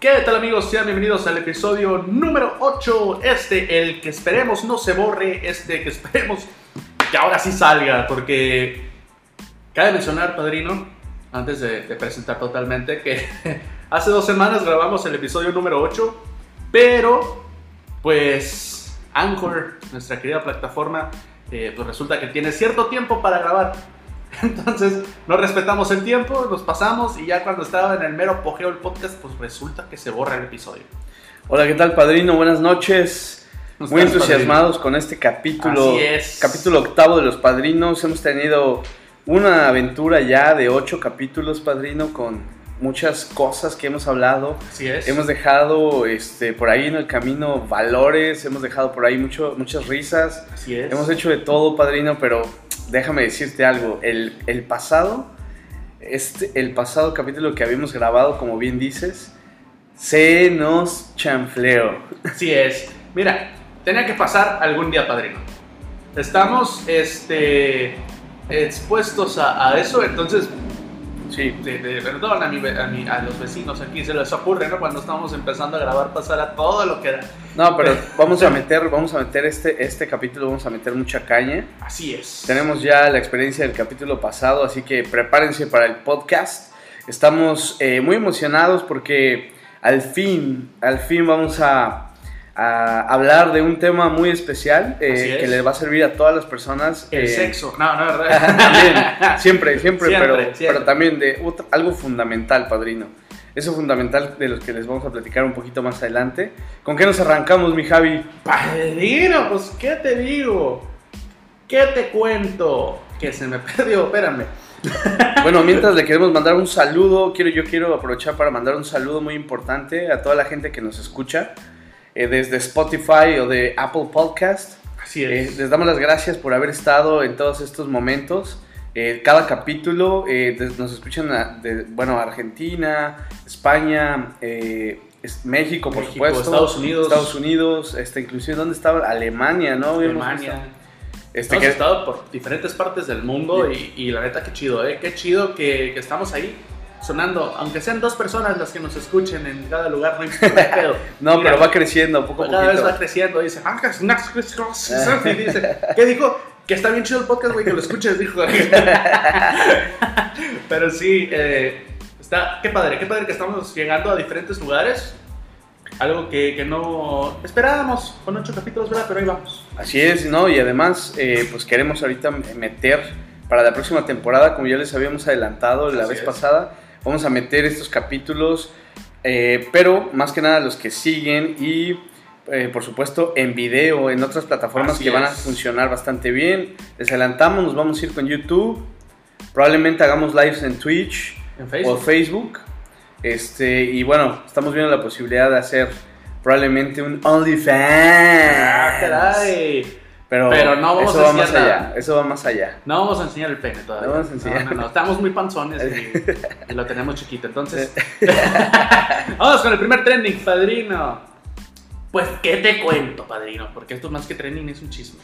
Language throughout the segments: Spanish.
¿Qué tal amigos? Sean bienvenidos al episodio número 8. Este, el que esperemos no se borre. Este, que esperemos que ahora sí salga. Porque cabe mencionar, padrino, antes de, presentar totalmente, que hace dos semanas grabamos el episodio número 8. Pero, pues, Anchor, nuestra querida plataforma, eh, pues resulta que tiene cierto tiempo para grabar. Entonces, no respetamos el tiempo, nos pasamos y ya cuando estaba en el mero apogeo del podcast, pues resulta que se borra el episodio. Hola, ¿qué tal, padrino? Buenas noches. ¿Cómo Muy entusiasmados con este capítulo, Así es. capítulo octavo de los padrinos. Hemos tenido una aventura ya de ocho capítulos, padrino, con muchas cosas que hemos hablado. Así es. Hemos dejado este, por ahí en el camino valores, hemos dejado por ahí mucho, muchas risas. Así es. Hemos hecho de todo, padrino, pero déjame decirte algo. El, el pasado, este, el pasado capítulo que habíamos grabado, como bien dices, se nos chanfleó. Así es. Mira, tenía que pasar algún día, padrino. Estamos, este, expuestos a, a eso, entonces, Sí, de, de perdón a, mi, a, mi- a los vecinos aquí, se les ocurre, ¿no? Cuando estábamos empezando a grabar, pasar a todo lo que era. no, pero vamos a meter, vamos a meter este, este capítulo, vamos a meter mucha caña. Así es. Tenemos ya la experiencia del capítulo pasado, así que prepárense para el podcast. Estamos eh, muy emocionados porque al fin, al fin vamos a, a hablar de un tema muy especial eh, es. que le va a servir a todas las personas. El eh, sexo. No, no, ¿verdad? también, siempre, siempre, Siempre, pero, siempre. pero también de otra- algo fundamental, padrino. Eso fundamental de los que les vamos a platicar un poquito más adelante. ¿Con qué nos arrancamos, mi Javi? Padrino, pues, ¿qué te digo? ¿Qué te cuento? Que se me perdió, espérame. Bueno, mientras le queremos mandar un saludo, quiero, yo quiero aprovechar para mandar un saludo muy importante a toda la gente que nos escucha eh, desde Spotify o de Apple Podcast. Así Eh, es. les damos las gracias por haber estado en todos estos momentos. Eh, cada capítulo eh, nos escuchan a- de, bueno, Argentina, España, eh, es- México, por México, supuesto. Estados Unidos. Estados Unidos, este, inclusive, ¿dónde estaba? Alemania, ¿no? Alemania. Este, Hemos que- estado por diferentes partes del mundo y, y la neta, qué chido, ¿eh? Qué chido que, que estamos ahí sonando, aunque sean dos personas las que nos escuchen en cada lugar, no importa pedo. no, Mira, pero va creciendo poco a cada poquito. vez va creciendo, dice, "Ah, una- y dice, ¿qué dijo? Que está bien chido el podcast, güey, que lo escuches, dijo. Pero sí, eh, está, qué padre, qué padre que estamos llegando a diferentes lugares. Algo que, que no esperábamos con ocho capítulos, ¿verdad? Pero ahí vamos. Así es, ¿no? Y además, eh, pues queremos ahorita meter para la próxima temporada, como ya les habíamos adelantado la Así vez es. pasada, vamos a meter estos capítulos, eh, pero más que nada los que siguen y, eh, por supuesto, en video, en otras plataformas Así que van a funcionar bastante bien. Les adelantamos, nos vamos a ir con YouTube, probablemente hagamos lives en Twitch En o Facebook. Facebook. Este, y bueno, estamos viendo la posibilidad de hacer probablemente un OnlyFans. Ah, caray. Pero, Pero no vamos eso a va más enseñar allá. nada. Eso va más allá. No vamos a enseñar el pene todavía. No vamos a enseñar. No, no, no, Estamos muy panzones y, y lo tenemos chiquito. Entonces, vamos con el primer trending, padrino. Pues, ¿qué te cuento, padrino? Porque esto más que trending es un chisme.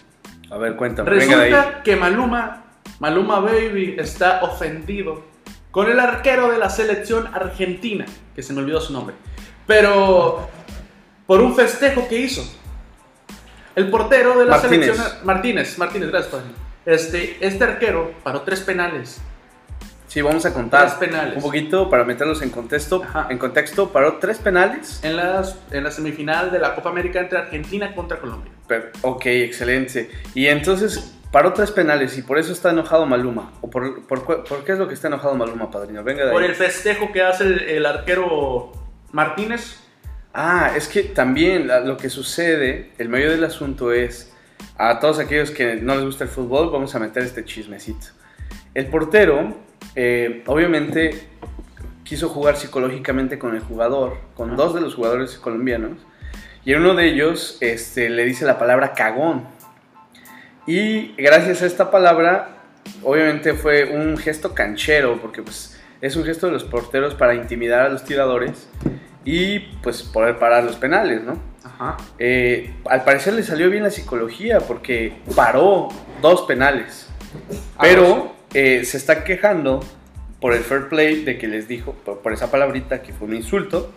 A ver, cuéntame. Venga de ahí. Resulta que Maluma, Maluma Baby, está ofendido con el arquero de la selección argentina, que se me olvidó su nombre, pero por un festejo que hizo. El portero de la Martínez. selección Martínez, Martínez, gracias, padre. Este, este arquero paró tres penales. Sí, vamos a contar Tres penales. un poquito para meterlos en contexto. Ajá. En contexto, paró tres penales. En, las, en la semifinal de la Copa América entre Argentina contra Colombia. Pero- ok, excelente. Y entonces paró tres penales y por eso está enojado Maluma. ¿O por, por, por qué es lo que está enojado Maluma, padrino? Venga de Por ahí. el festejo que hace el, el arquero Martínez. Ah, es que también lo que sucede, el medio del asunto es, a todos aquellos que no les gusta el fútbol, vamos a meter este chismecito. El portero, eh, obviamente, quiso jugar psicológicamente con el jugador, con Ah. dos de los jugadores colombianos, y en uno de ellos este, le dice la palabra cagón. Y gracias a esta palabra, obviamente fue un gesto canchero, porque pues, es un gesto de los porteros para intimidar a los tiradores y pues poder parar los penales, ¿no? Ajá. Eh, al parecer le salió bien la psicología porque paró dos penales, pero eh, se está quejando por el fair play de que les dijo, por, por esa palabrita que fue un insulto,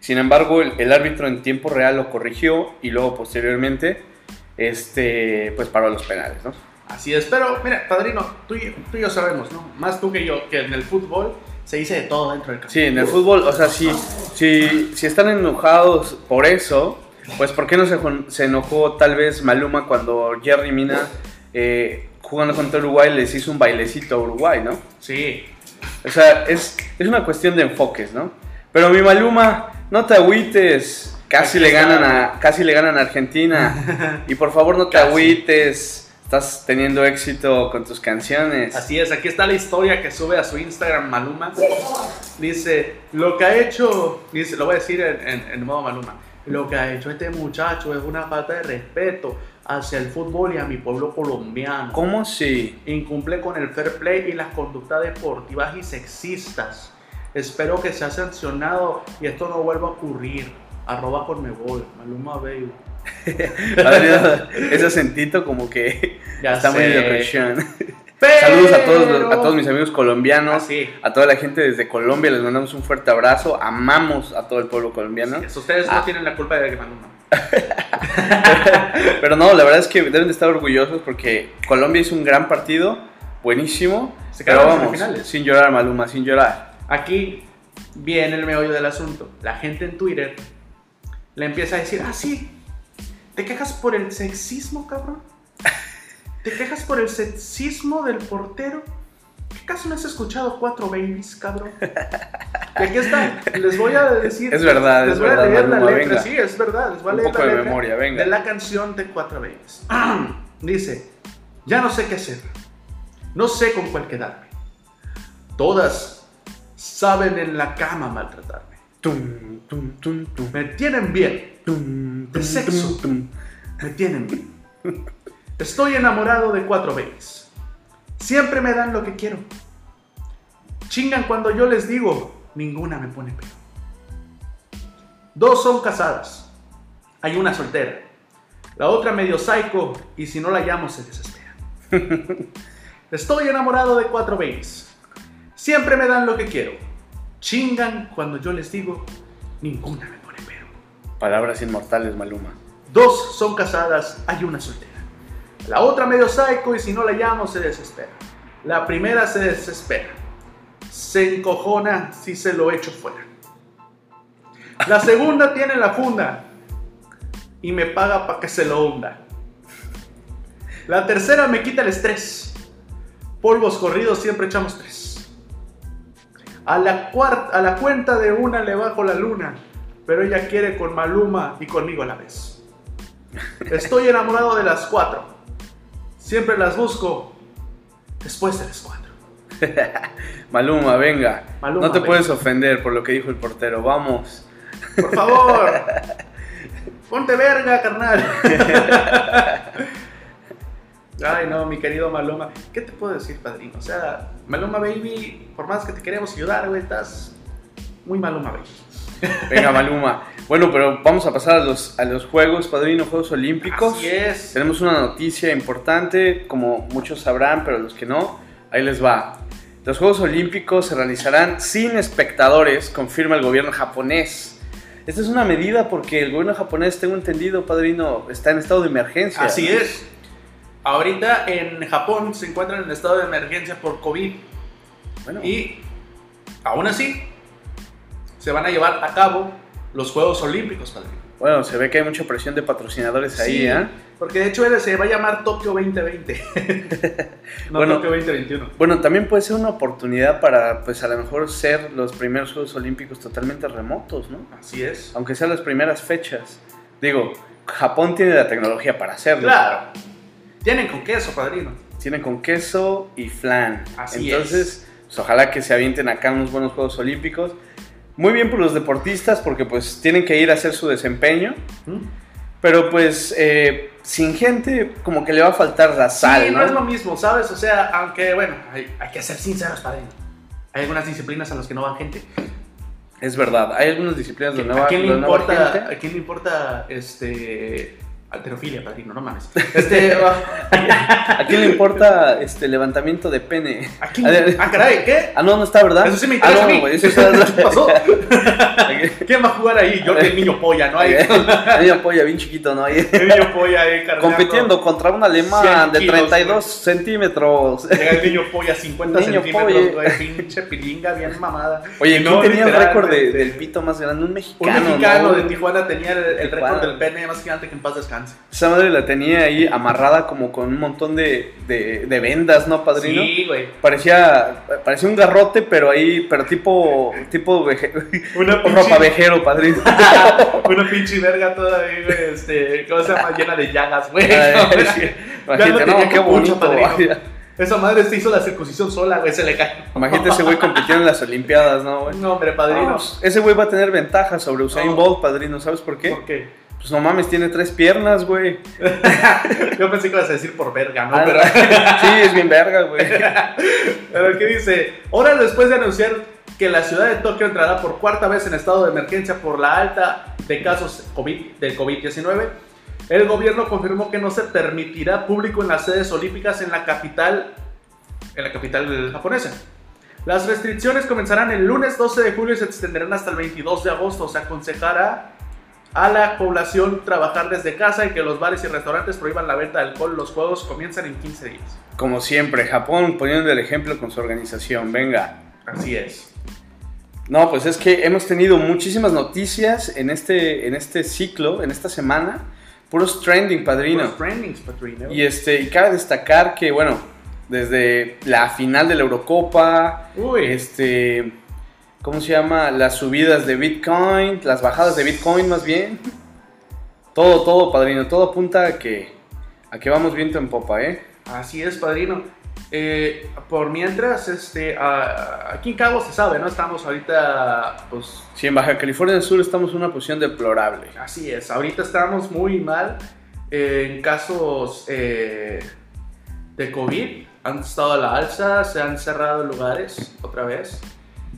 Sin embargo, el, el árbitro en tiempo real lo corrigió y luego posteriormente, este, pues paró los penales, ¿no? Así es, pero mira, padrino, tú y, tú y yo sabemos, ¿no? Más tú que yo, que en el fútbol se dice de todo dentro del campo. Sí, en el fútbol, o sea, si, si, si están enojados por eso, pues ¿por qué no se, se enojó tal vez Maluma cuando Jerry Mina, eh, jugando contra Uruguay, les hizo un bailecito a Uruguay, ¿no? Sí, O sea, es, es una cuestión de enfoques, ¿no? Pero mi Maluma, no te agüites. Casi Aquí le ganan a, casi le ganan a Argentina. Y por favor no te Casi. agüites. Estás teniendo éxito con tus canciones. así es. Aquí está la historia que sube a su Instagram Maluma. Dice, lo que ha hecho, dice, lo voy a decir en, en, en modo Maluma. Lo que ha hecho este muchacho es una falta de respeto hacia el fútbol y a mi pueblo colombiano. ¿Cómo si? Incumple con el fair play y las conductas deportivas y sexistas. Espero que sea sancionado y esto no vuelva a ocurrir. Arroba Conmebol, Maluma Baby. Adrián, Ese acentito como que Ya está muy de presión. Pero- Saludos a todos, a todos mis amigos colombianos. Ah, sí. A toda la gente desde Colombia les mandamos un fuerte abrazo. Amamos a todo el pueblo colombiano. Sí, Ustedes Ah. no tienen la culpa de que Maluma. Pero no, la verdad es que deben de estar orgullosos porque Colombia hizo un gran partido, buenísimo. Se pero vamos, sin llorar, Maluma, sin llorar. Aquí viene el meollo del asunto. La gente en Twitter le empieza a decir, ah, sí, ¿te quejas por el sexismo, cabrón? ¿Te quejas por el sexismo del portero? ¿Qué caso no has escuchado cuatro babies, cabrón? Y aquí está, les voy a decir. Es verdad, les es voy verdad, a leer la letra. venga. Sí, es verdad, les voy a Un leer poco la de letra memoria, venga. de la canción de cuatro babies. Dice, ya no sé qué hacer. No sé con cuál quedarme. Todas saben en la cama maltratarme. Tum, tum, tum, tum, Me tienen bien. De sexo. Me tienen. Estoy enamorado de cuatro babies. Siempre me dan lo que quiero. Chingan cuando yo les digo, ninguna me pone pero. Dos son casadas. Hay una soltera. La otra medio psycho y si no la llamo se desespera. Estoy enamorado de cuatro babies. Siempre me dan lo que quiero. Chingan cuando yo les digo, ninguna me. Palabras inmortales, Maluma. Dos son casadas, hay una soltera. La otra medio psycho y si no la llamo se desespera. La primera se desespera. Se encojona si se lo echo fuera. La segunda tiene la funda y me paga para que se lo hunda. La tercera me quita el estrés. Polvos corridos siempre echamos tres. A la, a la cuenta de una le bajo la luna, pero ella quiere con Maluma y conmigo a la vez. Estoy enamorado de las cuatro. Siempre las busco después de las cuatro. Maluma, venga. Maluma, no te venga. puedes ofender por lo que dijo el portero. Vamos. Por favor, ponte verga, carnal. Ay, no, mi querido Maluma. ¿Qué te puedo decir, padrino? O sea, Maluma Baby, por más que te queremos ayudar, güey, estás muy Maluma Baby. Venga, Maluma. Bueno, pero vamos a pasar a los, a los Juegos, Padrino, Juegos Olímpicos. Así es. Tenemos una noticia importante, como muchos sabrán, pero los que no, ahí les va. Los Juegos Olímpicos se realizarán sin espectadores, confirma el gobierno japonés. Esta es una medida porque el gobierno japonés, tengo entendido, padrino, está en estado de emergencia. Así es. Ahorita en Japón se encuentran en estado de emergencia por COVID Bueno, y aún así se van a llevar a cabo los Juegos Olímpicos, padrino. bueno, se ve que hay mucha presión de patrocinadores ahí, Sí, ¿eh? Porque de hecho él se va a llamar Tokio 2020. no Bueno. Tokio 2021. Bueno, también puede ser una oportunidad para, pues a lo mejor ser los primeros Juegos Olímpicos totalmente remotos, ¿no? Así es. Aunque sean las primeras fechas. Digo, Japón tiene la tecnología para hacerlo. Claro. Tienen con queso, padrino. Tiene con queso y flan. Así Entonces, pues, ojalá que se avienten acá unos buenos Juegos Olímpicos. Muy bien por los deportistas porque pues tienen que ir a hacer su desempeño. ¿Mm? Pero pues eh, sin gente como que le va a faltar la sal, sí, no, ¿no? es lo mismo, ¿sabes? O sea, aunque, bueno, hay, hay que ser sinceros, padrino. Hay algunas disciplinas a las que no va gente. Es verdad, hay algunas disciplinas de nueva, ¿A quién le importa. ¿a quién le importa este, Alterofilia, padrino, no mames. Este, ¿A quién le importa este levantamiento de pene? ¿a quién? Ah, caray, ¿qué? Ah, no, no está, ¿verdad? Eso sí me interesa Ah, a no, güey, eso está... ¿Qué pasó? ¿Quién va a jugar ahí? Yo, el niño polla, ¿no? Ahí, Ahí apoya bien chiquito, ¿no? Ahí, el niño polla ahí cargando. compitiendo contra un alemán 100 de kilos, 32 centímetros. Llega el niño polla, 50 Niño centímetros, polla. güey, pinche pilinga bien mamada. Oye, ¿quién no, tenía el récord de- literalmente. del pito más grande? Un Un mexicano, mexicano ¿no? de Tijuana tenía el, el récord del pene más gigante que en paz descanse. Esa madre la tenía ahí amarrada como con un montón de, de, de vendas, ¿no, padrino? Sí, güey. Parecía, parecía un garrote, pero ahí, pero tipo, tipo Una pinche, ropa vejero, padrino. una pinche verga toda ahí, güey, este, ¿cómo se llama? Llena de llagas, güey. Imagínate, no tenía qué bonito. padrino. vaya. Esa madre se hizo la circuncisión sola, güey, se le cae. Imagínate ese güey compitiendo en las Olimpiadas, ¿no, güey? No, hombre, padrino. Vamos, ese güey va a tener ventaja sobre Usain No. Bolt, padrino. ¿Sabes por qué? ¿Por qué? Pues no mames, tiene tres piernas, güey. Yo pensé que ibas a decir por verga, ¿no? Ah, Pero, sí, es bien verga, güey. pero ¿qué dice? Horas después de anunciar que la ciudad de Tokio entrará por cuarta vez en estado de emergencia por la alta de casos COVID, del COVID-19, el gobierno confirmó que no se permitirá público en las sedes olímpicas en la capital, en la capital japonesa. Las restricciones comenzarán el lunes 12 de julio y se extenderán hasta el 22 de agosto. Se aconsejará a la población trabajar desde casa y que los bares y restaurantes prohíban la venta de alcohol. Los juegos comienzan en 15 días. Como siempre, Japón poniendo el ejemplo con su organización. Venga. Así es. No, pues es que hemos tenido muchísimas noticias en este, en este ciclo, en esta semana. Puros trending, padrino. Los trendings, Patrino. Y, este, y cabe destacar que, bueno, desde la final de la Eurocopa, Uy, este, ¿cómo se llama? Las subidas de Bitcoin, las bajadas de Bitcoin más bien. Todo, todo, padrino, todo apunta a que, a que vamos viento en popa, ¿eh? así es, padrino. Eh, por mientras, este, a- aquí en Cabo se sabe, ¿no? Estamos ahorita, pues, Si en Baja California del Sur estamos en una posición deplorable. así es. Ahorita estamos muy mal eh, en casos eh, de COVID. Han estado a la alza, se han cerrado lugares otra vez.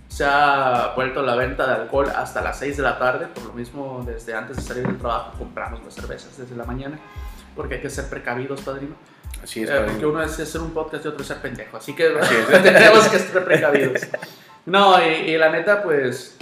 Se ha vuelto la venta de alcohol hasta las 6 de la tarde. Por lo mismo, desde antes de salir del trabajo compramos las cervezas desde la mañana. Porque hay que ser precavidos, padrino. Así es, Eh, porque uno es hacer un podcast y otro es ser pendejo. Así que Así es. tenemos que estar precavidos. No, y, y la neta, pues,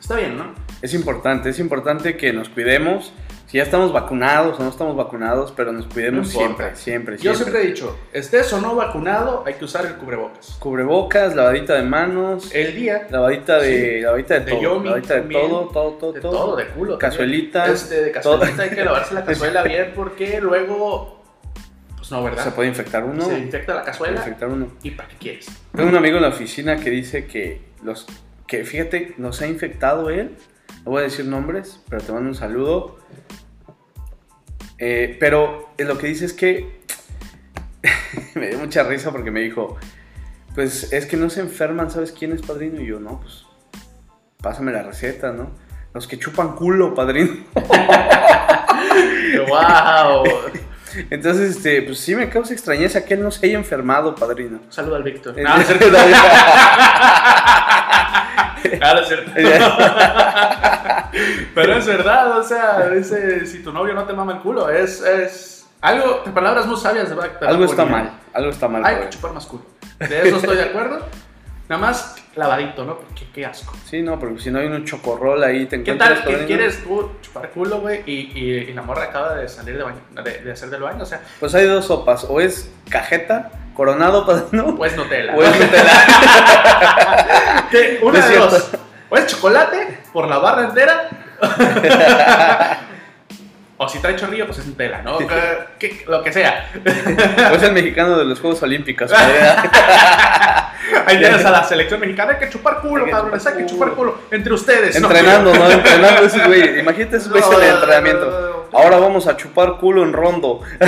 está bien, ¿no? Es importante, es importante que nos cuidemos. Si ya estamos vacunados o no estamos vacunados, pero nos cuidemos No importa. siempre, siempre, Yo siempre. siempre he dicho, estés o no vacunado, hay que usar el cubrebocas. Cubrebocas, lavadita de manos, El día, lavadita de, Sí. lavadita de, De todo, Yomi lavadita de también. todo, todo, todo, de todo. de culo. Cazuelita. Este, de cazuelita hay que lavarse la cazuela bien porque luego, pues no, ¿verdad? Se puede infectar uno. Se infecta la Se puede cazuela. infectar uno. ¿Y para qué quieres? Tengo un amigo en la oficina que dice que los que fíjate, nos ha infectado él. No voy a decir nombres, pero te mando un saludo. Eh, pero lo que dice es que me dio mucha risa porque me dijo, pues es que no se enferman, ¿sabes quién es padrino? Y yo, no, pues pásame la receta, ¿no? Los que chupan culo, padrino. ¡Wow! Entonces, este, pues sí me causa extrañeza que él no se haya enfermado, padrino. Saluda al Víctor. Eh, No, no es cierto. Ah, no es cierto. Pero es verdad, o sea, dice, si tu novio no te mama el culo, es, es algo, palabras muy sabias de Back. algo está mal, algo está mal. Hay que chupar más culo. De eso estoy de acuerdo. Nada más lavadito, ¿no? Porque qué asco. Sí, no, porque si no hay un chocorrol ahí, te ¿Qué tal que quieres tú chupar culo, güey? Y, y, y la morra acaba de salir de, baño, de, de hacer del baño, o sea, Pues hay dos sopas, o es cajeta, coronado, padrino, pues Nutella. o es Nutella. ¿Qué? Una No es de dos. O es chocolate por la barra entera. o si trae chorrillo, pues es Nutella, ¿no? Que- que- lo que sea. o es el mexicano de los Juegos Olímpicos. Ahí tienes a la selección mexicana. Hay que chupar culo, cabrones. Hay que chupar culo. Entre ustedes. Entrenando, ¿no? Entrenando esos güey. Imagínate esos güeyes de no, entrenamiento. Ahora vamos a chupar culo en rondo.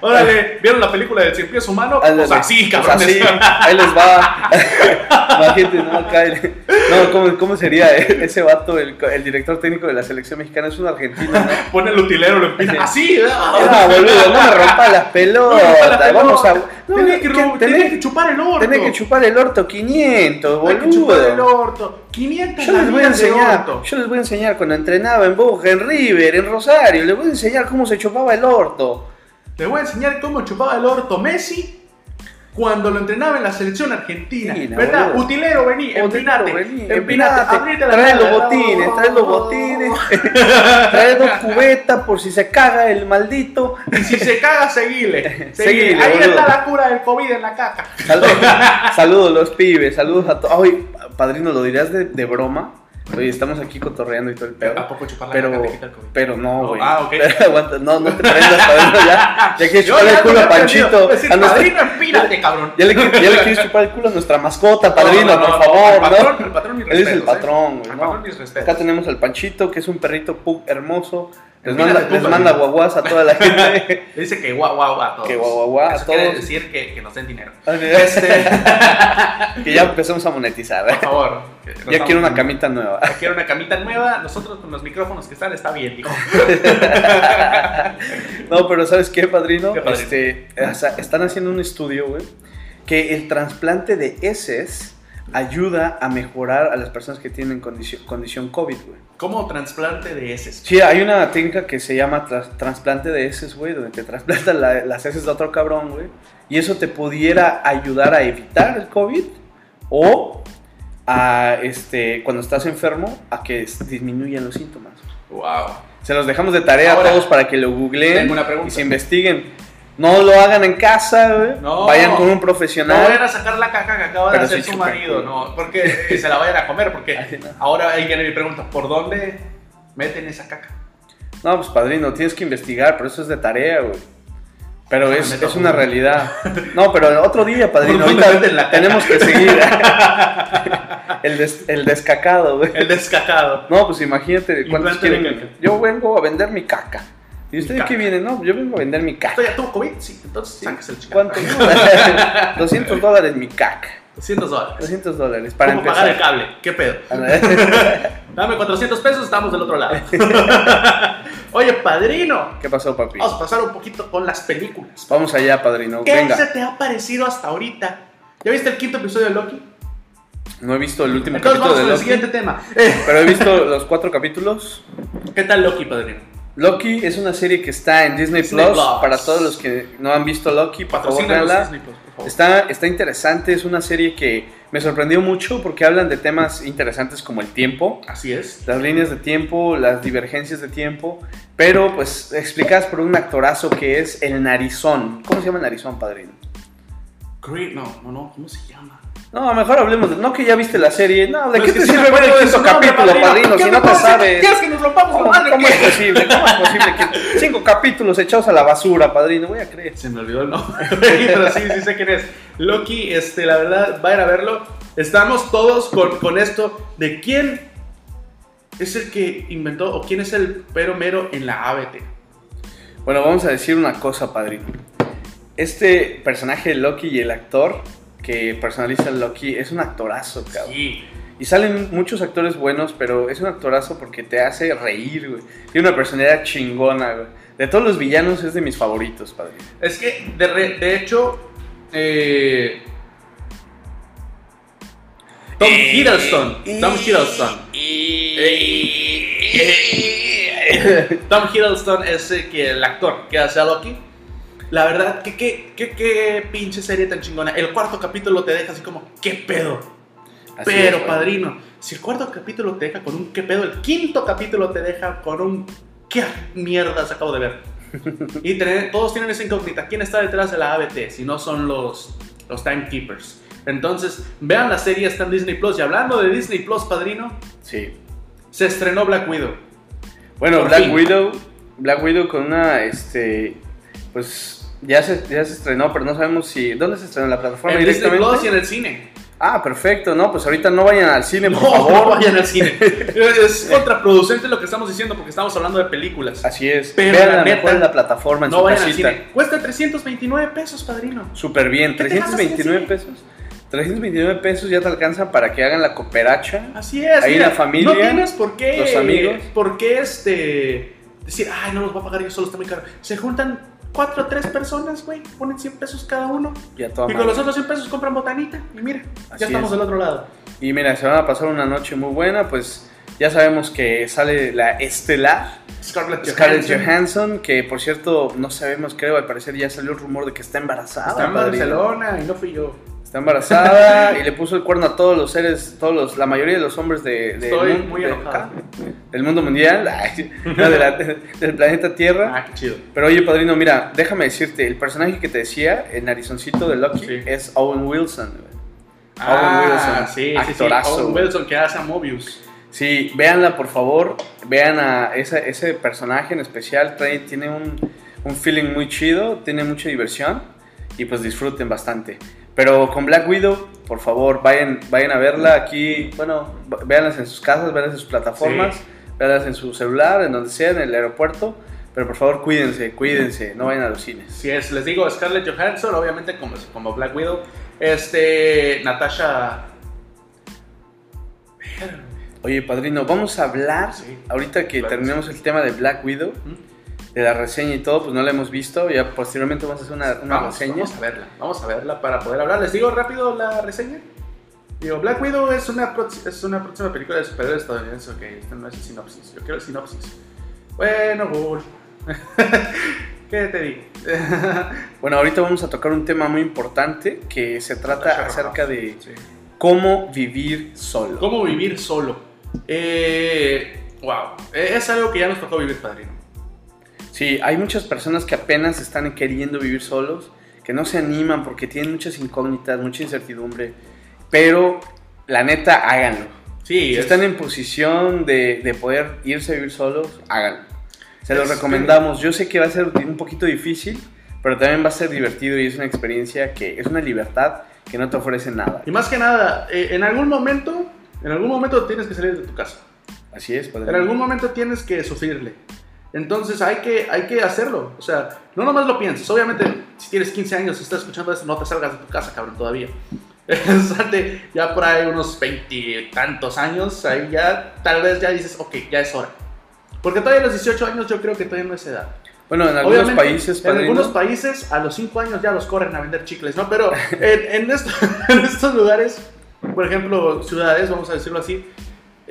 Órale, ¿vieron la película del cien pies humano? Ándale. Pues así, Pues cabrón. así, ahí les va. Imagínate, no, acá. el- No, ¿cómo, cómo sería ese vato, el, el director técnico de la selección mexicana? Es un argentino, ¿no? Pone el utilero, lo empina. Así, Ah, boludo, no me rompa las pelotas. Vamos a. No, tenía, que, tenés- tenía que chupar el orto. tenés que chupar el orto 500, Tenía que chupar el boludo. orto. 500 Yo les voy a enseñar, yo les voy a enseñar cuando entrenaba en Boca, en River, en Rosario, les voy a enseñar cómo se chupaba el orto. Te voy a enseñar cómo chupaba el orto Messi cuando lo entrenaba en la selección argentina. ¿Verdad? boludo. Utilero, vení, empinate. vení, empinate, empinate, abrite la trae los botines, trae los botines, trae dos cubetas por si se caga el maldito. Y si se caga, seguile. Seguile, Ahí boludo. está la cura del COVID en la. Saludos, saludos los pibes, saludos a todos. Ay, padrino, ¿lo dirás de, de broma? Oye, estamos aquí cotorreando y todo el pedo. ¿A poco chupar la Pero, caca el pero no, No, güey. ah, ok. Pero aguanta, no, no te prendas, padrino, ya. Ya quieres Yo chupar el culo a. Panchito. Es decir, a nuestra- padrino, empínate, cabrón. ya, le, ya le quieres chupar el culo a nuestra mascota, padrino, No, no, no, por no, favor, el patrón, ¿no? el patrón, mis Él es el ¿eh? patrón, güey. El ¿no? patrón, mis respetos. Acá tenemos al Panchito, que es un perrito pug hermoso. Les manda, les guaguas a toda la gente. Dice que guau guau a todos. Que guau a Eso quiere todos. decir que, que nos den dinero. Este, Este, que ya empezamos a monetizar. por favor. Ya quiero una camita nueva. Ya quiero una camita nueva. Nosotros con los micrófonos que están está bien, dijo. No, pero ¿sabes qué, padrino? ¿Qué, padrino? Este, o sea, están haciendo un estudio, güey, que el trasplante de heces ayuda a mejorar a las personas que tienen condición, condición COVID, güey. Como trasplante de heces. Sí, hay una técnica que se llama tras- trasplante de heces, güey, donde te trasplantan la- las heces de otro cabrón, güey. Y eso te pudiera ayudar a evitar el COVID o a, este, cuando estás enfermo, a que disminuyan los síntomas. Wow. Se los dejamos de tarea Ahora, a todos para que lo googleen y se investiguen. No lo hagan en casa, güey. No. Vayan con un No profesional. vayan a sacar la caca que acaba de Pero hacer sí su marido, culo. no, porque se la vayan a comer, porque Ay, no. ahora ahí viene mi pregunta, ¿por dónde meten esa caca? No, pues padrino, tienes que investigar, pero eso es de tarea, güey. Pero Ah, es, es una realidad. No, pero otro día, padrino. ¿Por dónde Ahorita tenemos que seguir. el, des- el descacado, güey. El descacado. No, pues imagínate cuántos quieren. Yo vengo a vender mi caca. ¿Y usted caca. qué viene? No, yo vengo a vender mi caca. ¿Esto ya tuvo COVID? Sí, entonces Sí. sáquese el chica. ¿Cuánto? 200 dólares mi caca. 200 dólares. 200 dólares para ¿Cómo pagar el cable? ¿Qué pedo? ¿Qué Dame 400 pesos, estamos del otro lado. Oye, padrino, pasó, papi? vamos a pasar un poquito con las películas. Vamos allá, padrino. ¿Qué Venga. se te ha parecido hasta ahorita? ¿Ya viste el quinto episodio de Loki? No he visto el último Entonces vamos capítulo con de el siguiente tema. Pero he visto los cuatro capítulos. ¿Qué tal Loki, padrino? Loki es una serie que está en Disney, Disney Plus. Plus. Para todos los que no han visto Loki, por favor, véanla. Está, está interesante, es una serie que me sorprendió mucho porque hablan de temas interesantes como el tiempo, Así es. las líneas de tiempo, las divergencias de tiempo, pero pues explicadas por un actorazo que es el Narizón. ¿Cómo se llama el Narizón, padrino? Creed, no, no, no, ¿cómo se llama? No, mejor hablemos de... No que ya viste la serie. No, ¿de No, qué te sirve ver el quinto capítulo, padrino, ¿Qué si no te sabes? ¿Quieres que nos rompamos ¿Cómo, madre? cómo es posible? ¿Cómo es posible que cinco capítulos echados a la basura, padrino? Voy a creer. Se me olvidó el nombre, pero sí, sí sé quién es. Loki, este, la verdad, vayan a verlo. Estamos todos con, con esto de quién es el que inventó o quién es el pero mero en la ABT. Bueno, vamos a decir una cosa, padrino. Este personaje de Loki y el actor que personaliza a Loki es un actorazo, cabrón. Sí. Y salen muchos actores buenos, pero es un actorazo porque te hace reír, güey. Tiene una personalidad chingona, güey. De todos los villanos es de mis favoritos, padrino. Es que, de, re- de hecho, eh, Tom Hiddleston. Tom Hiddleston. Tom Hiddleston es el, que, el actor que hace a Loki. La verdad, que qué que, que pinche serie tan chingona. El cuarto capítulo te deja así como, ¿qué pedo? Así Pero, es, padrino, si el cuarto capítulo te deja con un qué pedo, el quinto capítulo te deja con un qué mierdas acabo de ver. y tener- todos tienen esa incógnita. ¿Quién está detrás de la ABT? Si no son los, los Timekeepers. Entonces, vean la serie, está en Disney Plus. Y hablando de Disney Plus, padrino, Sí. se estrenó Black Widow. Bueno, Por Black fin. Widow, Black Widow con una, este, pues ya se, ya se estrenó, pero no sabemos si, ¿dónde se estrenó? ¿En la plataforma En Disney directamente? Plus y en el cine. Ah, perfecto, no, pues ahorita no vayan al cine, por No, favor. no vayan al cine. es contraproducente lo que estamos diciendo porque estamos hablando de películas. Así es. Pero Vean la mejor en la plataforma, en No su vayan al cine. Cuesta 329 pesos, padrino. Súper bien, ¿Qué te gastas en el 329 cine? pesos. 329 pesos ya te alcanzan para que hagan la cooperacha. Así es. Ahí mira, la familia, No tienes por qué. los amigos. ¿Por qué este. Decir, ay, no los voy a pagar yo solo, está muy caro. Se juntan 4 o 3 personas, güey. Ponen 100 pesos cada uno. Ya toda Y con los otros 100 pesos compran botanita. Y mira, Así ya estamos es. del otro lado. Y mira, se van a pasar una noche muy buena, pues ya sabemos que sale la estelar Scarlett Scarlett Johansson. Johansson, que por cierto no sabemos, creo, al parecer ya salió el rumor de que está embarazada. Está en padrino. Barcelona y no fui yo. Está embarazada y le puso el cuerno a todos los seres, todos los, la mayoría de los hombres de, de- Estoy del, muy de- acá, del mundo mundial, ay, no, de la- del planeta Tierra. Ah, qué chido. Pero oye, padrino, mira, déjame decirte, el personaje que te decía, el narizoncito de Sí. es Owen Wilson. Ah, Owen Wilson, sí, sí, sí. actorazo, Owen. Wilson que hace a Mobius. Sí, véanla por favor, vean a ese, ese personaje en especial, trae, tiene un, un feeling muy chido, tiene mucha diversión y pues disfruten bastante. Pero con Black Widow, por favor, vayan, vayan a verla aquí, bueno, véanlas en sus casas, véanlas en sus plataformas, Sí. véanlas en su celular, en donde sea, en el aeropuerto, pero por favor cuídense, cuídense, no vayan a los cines. Si es, les digo, Scarlett Johansson, obviamente como, como Black Widow. Este, Natasha. Oye, padrino, vamos a hablar, Sí. ahorita que Claro terminemos el tema de Black Widow, de la reseña y todo, pues no la hemos visto, ya posteriormente vamos a hacer una, una Vamos, reseña. vamos a verla, vamos a verla para poder hablar. Les digo rápido la reseña. Digo, Black Widow es una, es una próxima película de superhéroes estadounidense. Ok, esta no es sinopsis. Yo quiero el sinopsis. Bueno, Google. ¿Qué te digo? Bueno, ahorita vamos a tocar un tema muy importante que se trata acerca de Sí. cómo vivir solo. ¿Cómo vivir solo? Eh, wow, Eh, es algo que ya nos tocó vivir, padrino. Sí, hay muchas personas que apenas están queriendo vivir solos, que no se animan porque tienen muchas incógnitas, mucha incertidumbre, pero la neta, háganlo. Sí, Si es- están en posición de, de poder irse a vivir solos, háganlo. Se los Es- recomendamos. Yo sé que va a ser un poquito difícil, pero también va a ser divertido y es una experiencia que es una libertad que no te ofrece nada. Y más que nada, eh, en algún momento, en algún momento tienes que salir de tu casa. Así es, padre. En algún momento tienes que sufrirle. Entonces hay que, hay que hacerlo. O sea, no nomás lo pienses. Obviamente, si tienes 15 años y estás escuchando esto, no te salgas de tu casa, cabrón, todavía. Salte ya por ahí unos veintitantos años, ahí ya tal vez ya dices, ok, ya es hora. Porque todavía a los 18 años yo creo que todavía no es edad. Bueno, en algunos Obviamente, países, En padrino, algunos países a los 5 años ya los corren a vender chicles, ¿no? Pero en, en esto- en estos lugares, por ejemplo, ciudades, vamos a decirlo así,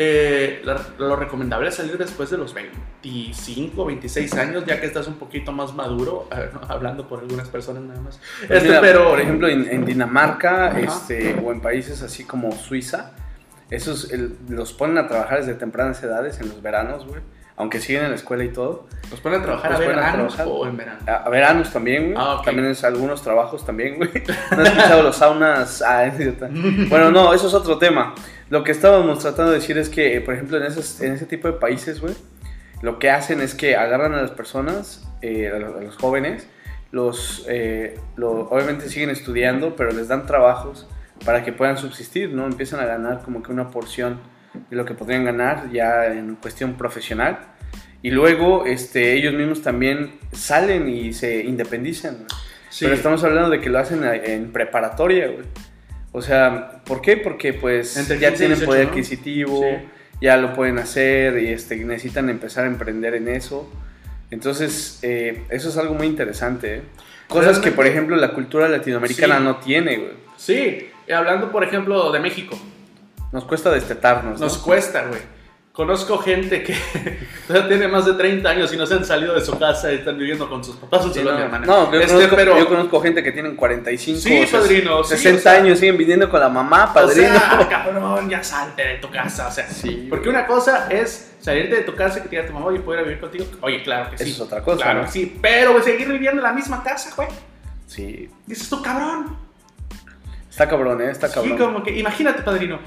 eh, lo recomendable es salir después de los 25, 26 años, ya que estás un poquito más maduro, hablando por algunas personas nada más. Pues Este, mira, pero, por ejemplo, en, en Dinamarca este, o en países así como Suiza, esos el- los ponen a trabajar desde tempranas edades en los veranos, güey. Aunque siguen en la escuela y todo. ¿nos ponen a trabajar a veranos o en verano? A, a veranos también, güey. Ah. También es algunos trabajos también, güey. ¿No has escuchado los saunas? Ah, bueno, no, eso es otro tema. Lo que estábamos tratando de decir es que, eh, por ejemplo, en, esos, en ese tipo de países, güey, lo que hacen es que agarran a las personas, eh, a, los, a los jóvenes, los, eh, obviamente siguen estudiando, pero les dan trabajos para que puedan subsistir, ¿no? Empiezan a ganar como que una porción de lo que podrían ganar ya en cuestión profesional. Y luego este, ellos mismos también salen y se independizan. Sí. Pero estamos hablando de que lo hacen en preparatoria, güey. O sea, ¿por qué? Porque pues Entre ya 15 y tienen 18, poder ¿no? adquisitivo, Sí. ya lo pueden hacer y este, necesitan empezar a emprender en eso. Entonces, eh, eso es algo muy interesante. ¿eh? Cosas que, Realmente- por ejemplo, la cultura latinoamericana Sí. no tiene, güey. Sí, hablando por ejemplo de México, Nos cuesta destetarnos, ¿no? Nos cuesta, güey. Conozco gente que ya tiene más de 30 años y no se han salido de su casa y están viviendo con sus papás o Sí, no, no, yo, Este, conozco, pero, yo conozco gente que tienen 45, Sí, padrino, sí, 60 o sea- años, siguen viviendo con la mamá, padrino. O sea, cabrón, ya salte de tu casa. O sea, Sí, porque una cosa es salirte de tu casa y que te diga tu mamá, oye, ¿puedo ir a vivir contigo? Oye, claro que sí. Eso es otra cosa, Claro ¿no? sí. Pero, seguir viviendo en la misma casa, güey. sí. Dices tú, cabrón. Está cabrón, ¿eh? Está Sí, cabrón. como que, imagínate, padrino.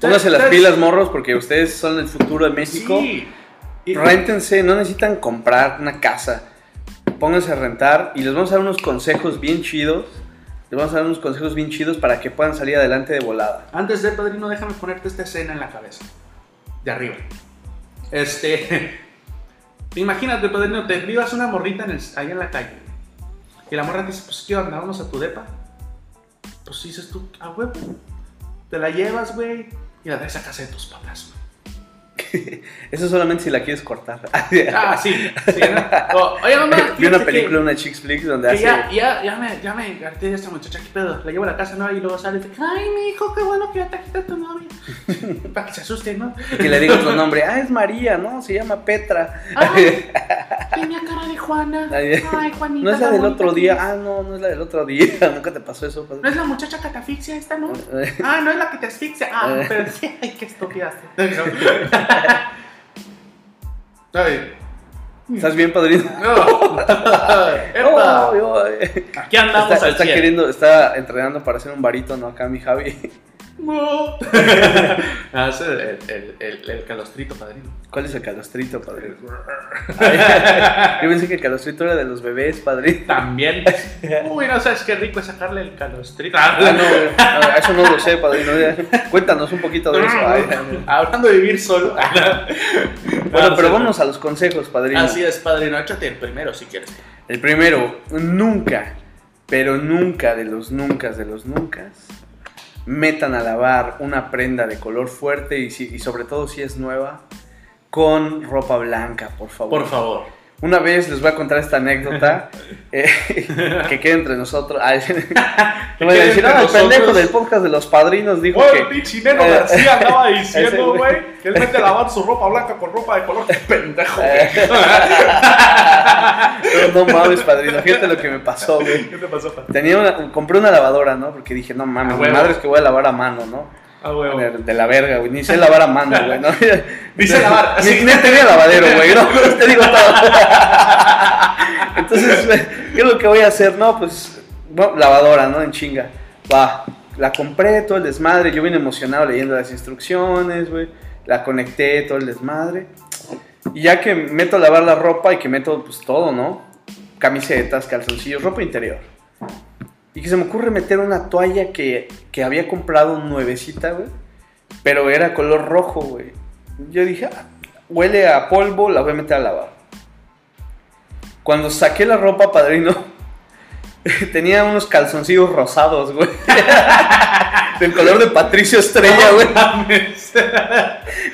Pónganse las pilas, morros, porque ustedes son el futuro de México. Sí. Réntense, no necesitan comprar una casa. Pónganse a rentar y les vamos a dar unos consejos bien chidos Les vamos a dar unos consejos bien chidos para que puedan salir adelante de volada. Antes de padrino, déjame ponerte esta escena en la cabeza. De arriba. Este. Imagínate, padrino, te vivas una morrita en el- ahí en la calle. Y la morra te dice, pues, ¿qué onda? ¿Vamos a tu depa? Pues dices tú, a huevo. Te la llevas, güey. Y la traes a de tus papás, güey. Eso solamente si la quieres cortar. Ah, sí. sí ¿no? O, Oye, mamá, Vi una película, que- una Chicks Flick, donde Que hace. ya, ya, ya me, ya me harté de esta muchacha, ¿qué pedo? La llevo a la casa, ¿no? Y luego sale y dice, ay, mi hijo, qué bueno que ya te quita tu novia. Para que se asuste, ¿no? Que le digo otro nombre. Ah, es María, ¿no? Se llama Petra. Ay, tenía cara de Juana. Ay, Juanita. No es la del otro que día. Ah, no, no es la del otro día. Nunca te pasó eso, No es la muchacha catafixia esta, ¿no? Ah, no es la que te asfixia. Ah, Eh. pero sí, ay, qué estúpida. Ay, ¿Estás bien, padrino? no. Epa. Oh, yo, eh. Aquí andamos Está, al está 100. queriendo, está entrenando para ser un barítono acá, mi Javi. No. Ah, es el, el, el, el calostrito, padrino. ¿Cuál es el calostrito, padrino? Ay, yo pensé que el calostrito era de los bebés, padrino. También. Uy, no sabes qué rico es sacarle el calostrito. Ah, Ah, no, ah, eso no lo sé, padrino. Cuéntanos un poquito de eso. Ay, ay, Hablando de vivir solo. Bueno, pero vámonos a los consejos, padrino. Así es, padrino. Échate el primero si quieres. El primero, nunca, pero nunca de los nunca de los nunca, metan a lavar una prenda de color fuerte y, sobre todo si es nueva, con ropa blanca, por favor. Por favor. Una vez les voy a contar esta anécdota eh, que quede entre nosotros. Ay, voy a decir, "Ah, el nosotros". pendejo del podcast de los padrinos dijo Bueno, que. pinche Neno Eh, García andaba diciendo, güey. güey, que él mete a lavar su ropa blanca con ropa de color. Qué pendejo, güey. Eh. No, no mames, padrino, fíjate lo que me pasó, güey. ¿Qué te pasó, pa? Tenía una- compré una lavadora, ¿no? Porque dije, no mames, A mi madre es que voy a lavar a mano, ¿no? Ah, güey. De, de la verga, güey. Ni sé lavar a mano, güey, ¿no? Dice lavar, Ni, así. ni tenía lavadero, güey, ¿no? Pero te digo todo. Entonces, ¿qué es lo que voy a hacer? No, pues, bueno, lavadora, ¿no? En chinga. Va, la compré, todo el desmadre. Yo vine emocionado leyendo las instrucciones, güey. La conecté, todo el desmadre. Y ya que meto a lavar la ropa y que meto, pues, todo, ¿no? Camisetas, calzoncillos, ropa interior. Y que se me ocurre meter una toalla que, que había comprado nuevecita, güey. Pero era color rojo, güey. Yo dije, "Ah, huele a polvo, la voy a meter a lavar. Cuando saqué la ropa, padrino, tenía unos calzoncillos rosados, güey. Del color de Patricio Estrella, güey.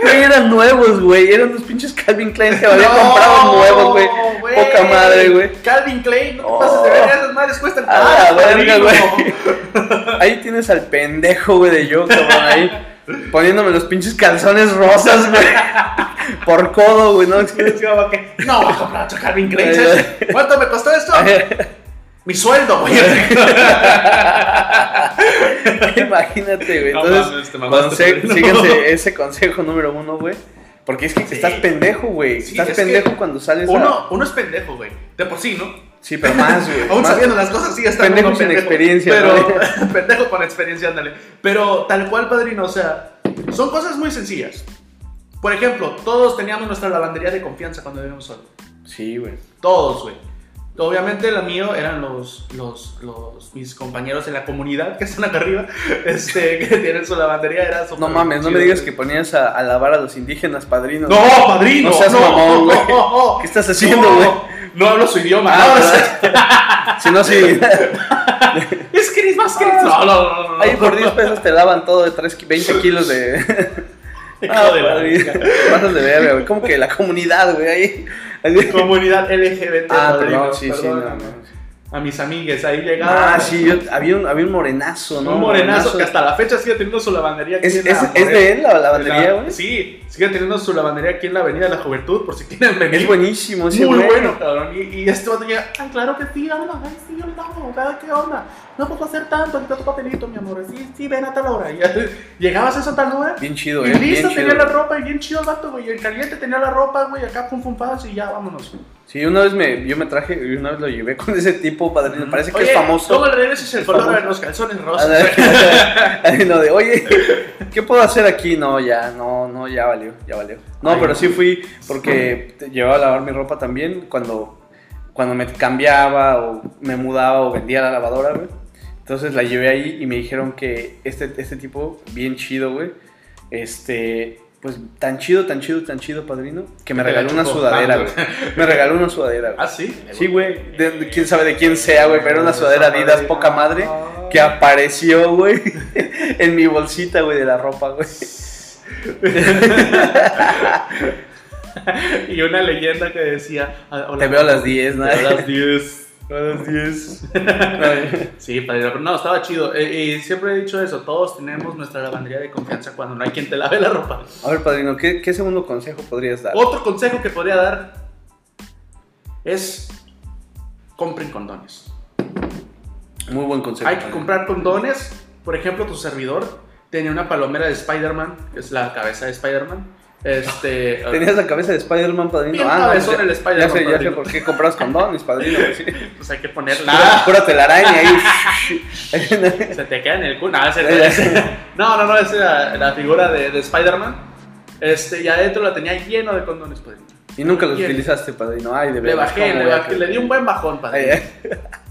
Güey, eran nuevos, güey. Eran unos pinches Calvin Klein que había No, comprado nuevos, güey. Poca madre, güey. Calvin Klein, no te Oh. pases de ver, esas madres cuestan A la caras, verga, padrino. Ahí tienes al pendejo, güey, de yo, cabrón, ahí. Poniéndome los pinches calzones rosas, güey. Por codo, güey, ¿no? Es como que, No, voy a comprar otro Calvin Klein. ¿sabes? ¿Cuánto me costó esto? Mi sueldo, güey. Imagínate, güey. No Entonces, mames, te conse- güey. síguense ese consejo número uno, güey. Porque es que estás pendejo, güey. Sí, estás es pendejo cuando sales a... Uno, uno es pendejo, güey. De por sí, ¿no? Sí, pero más, güey. Aún Más- sabiendo las cosas, sigue estando Pendejo sin experiencia, Pero, pendejo con experiencia, ándale. Pero tal cual, padrino, o sea, son cosas muy sencillas. Por ejemplo, todos teníamos nuestra lavandería de confianza cuando vivíamos solos. Sí, güey. Todos, güey. Obviamente la mío eran los, los, los, mis compañeros en la comunidad que están acá arriba, este, que tienen su lavandería, era No mames, no me digas que ponías a, a lavar a los indígenas, padrinos. No, padrino. No seas no, mamón, güey. no, no. ¿Qué estás haciendo, No, güey? No, hablo su idioma. Ah, Si no, sí. es Chris más Chris. No, no, no, no. Ahí por 10 pesos te lavan todo de 3, 20 kilos de. Hijo de la de verga, güey. Como que la comunidad, güey. Ahí. Comunidad LGBT. Ah, perdón, sí, sí, no, no. A mis amigues, ahí llegaba. Ah, sí, yo, había, un, había un morenazo, ¿no? Un morenazo que hasta la fecha sigue teniendo su lavandería aquí ¿Es, en la es, es de él la lavandería, La- güey? Sí, sigue teniendo su lavandería aquí en la Avenida de la Juventud, por si quieren venir. Es buenísimo ese Muy bueno, cabrón. Y, y este llega, ay, claro que sí, habla, ay, sí, ¿verdad? ¿qué onda? No puedo hacer tanto, ahorita tu papelito, mi amor. Sí, sí, ven a tal hora. Y ya, llegabas a esa tal hora. Bien chido, Y eh. listo, bien tenía chido. la ropa y bien chido el vato, güey. El caliente tenía la ropa, güey. Acá pum pum paz y ya, vámonos. Sí, una vez me, yo me traje, y una vez lo llevé con ese tipo, padrino. Parece que Oye, es famoso. ¿Cómo le regresas el Es color de los calzones rosas? Ay, no, de, oye, ¿qué puedo hacer aquí? No, ya, no, no, ya valió, ya valió. No, Ay, pero sí fui porque llevaba a lavar mi ropa también cuando, cuando me cambiaba o me mudaba o vendía la lavadora, güey. Entonces la llevé ahí y me dijeron que este, este tipo, bien chido, güey, este, pues tan chido, tan chido, tan chido, padrino, que me regaló una sudadera, Ah, güey. Me regaló una sudadera, güey. Ah, sí. Sí, güey, quién sabe de quién sea, güey, pero era una sudadera Adidas poca madre que apareció, güey, en mi bolsita, güey, de la ropa, güey. y una leyenda que decía. ah, Te veo a las 10, ¿no? Te veo a las 10. A las 10. Sí, padrino, pero no, estaba chido. Eh, y siempre he dicho eso: todos tenemos nuestra lavandería de confianza cuando no hay quien te lave la ropa. A ver, padrino, ¿qué, qué segundo consejo podrías dar? Otro consejo que podría dar es: compren condones. Muy buen consejo. Hay que comprar condones. Por ejemplo, tu servidor tenía una palomera de Spider-Man, que es la cabeza de Spider-Man. Este. Tenías la cabeza de Spider-Man, padrino. Bien no, ya- el Spider-Man, Ya sé, ya sé padrino. por qué compras condones, padrino. sí. Pues hay que ponerla. Cura- Cúrate la araña ahí. Se te queda en el culo. No, se te- no, no, no, es la, la figura de, de Spider-Man. Este, y adentro la tenía lleno de condones, padrino. y nunca los Bien. utilizaste, padrino. Ay, de Le verdad. bajé, le bajé, le di un buen bajón, padrino. Ay,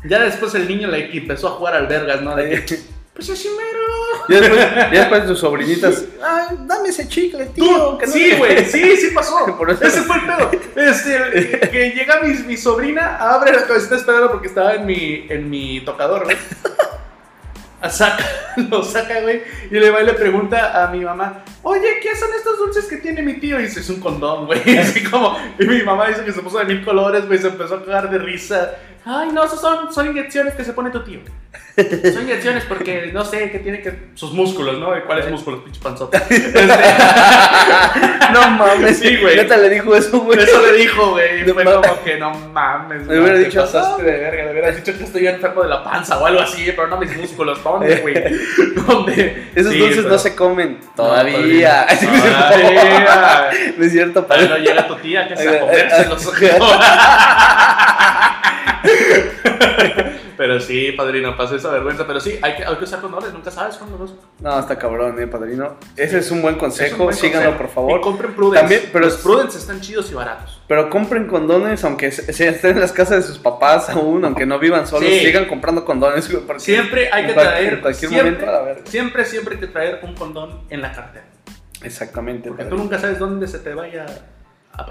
Ya después el niño le empezó a jugar al vergas, ¿no? De ay. que, pues así mero. Y después, ya después tus sobrinitas. Ay, dame ese chicle, tío. Tú, que no sí, te-". güey, sí, sí pasó. Por eso- Ese fue el pedo. Este, que llega mi, mi sobrina, abre la cabecita esperando porque estaba en mi, en mi tocador, güey. Saca, lo saca, güey, y le va y le pregunta a mi mamá, oye, ¿qué son estos dulces que tiene mi tío? Y dice, es un condón, güey. Así como, y mi mamá dice que se puso de mil colores, güey, se empezó a cagar de risa. Ay, no, esos son, son inyecciones que se pone tu tío. Son inyecciones porque no sé qué tiene que. Sus músculos, ¿no? ¿Cuáles músculos, pinche panzota? Este, No mames, Sí, güey. Neta le dijo eso, güey. Eso le dijo, güey. Fue como que no mames. Le hubiera man, te dicho, pasaste de verga. Le hubiera dicho que estoy enfermo de la panza o algo así, pero no mis músculos. ¿Dónde, güey? ¿Dónde? Esos Sí, dulces pero- no se comen No, todavía. Todavía. No es cierto, Todavía padre. no llega tu tía que se Ay, a comérselos. Pero sí, padrino, pasó esa vergüenza. Pero sí, hay que, hay que usar condones, nunca sabes cuándo los. No, está cabrón, eh, padrino. Ese es un buen consejo. un buen Síganlo, consejo. por favor. Y compren Prudence. También, pero los Prudence están chidos y baratos. Pero compren condones, aunque se, estén en las casas de sus papás aún, aunque no vivan solos, Sí. sigan comprando condones. Siempre hay que traer. En cualquier siempre, momento, a siempre, siempre hay que traer un condón en la cartera. Exactamente. Porque tú padrino. nunca sabes dónde se te vaya.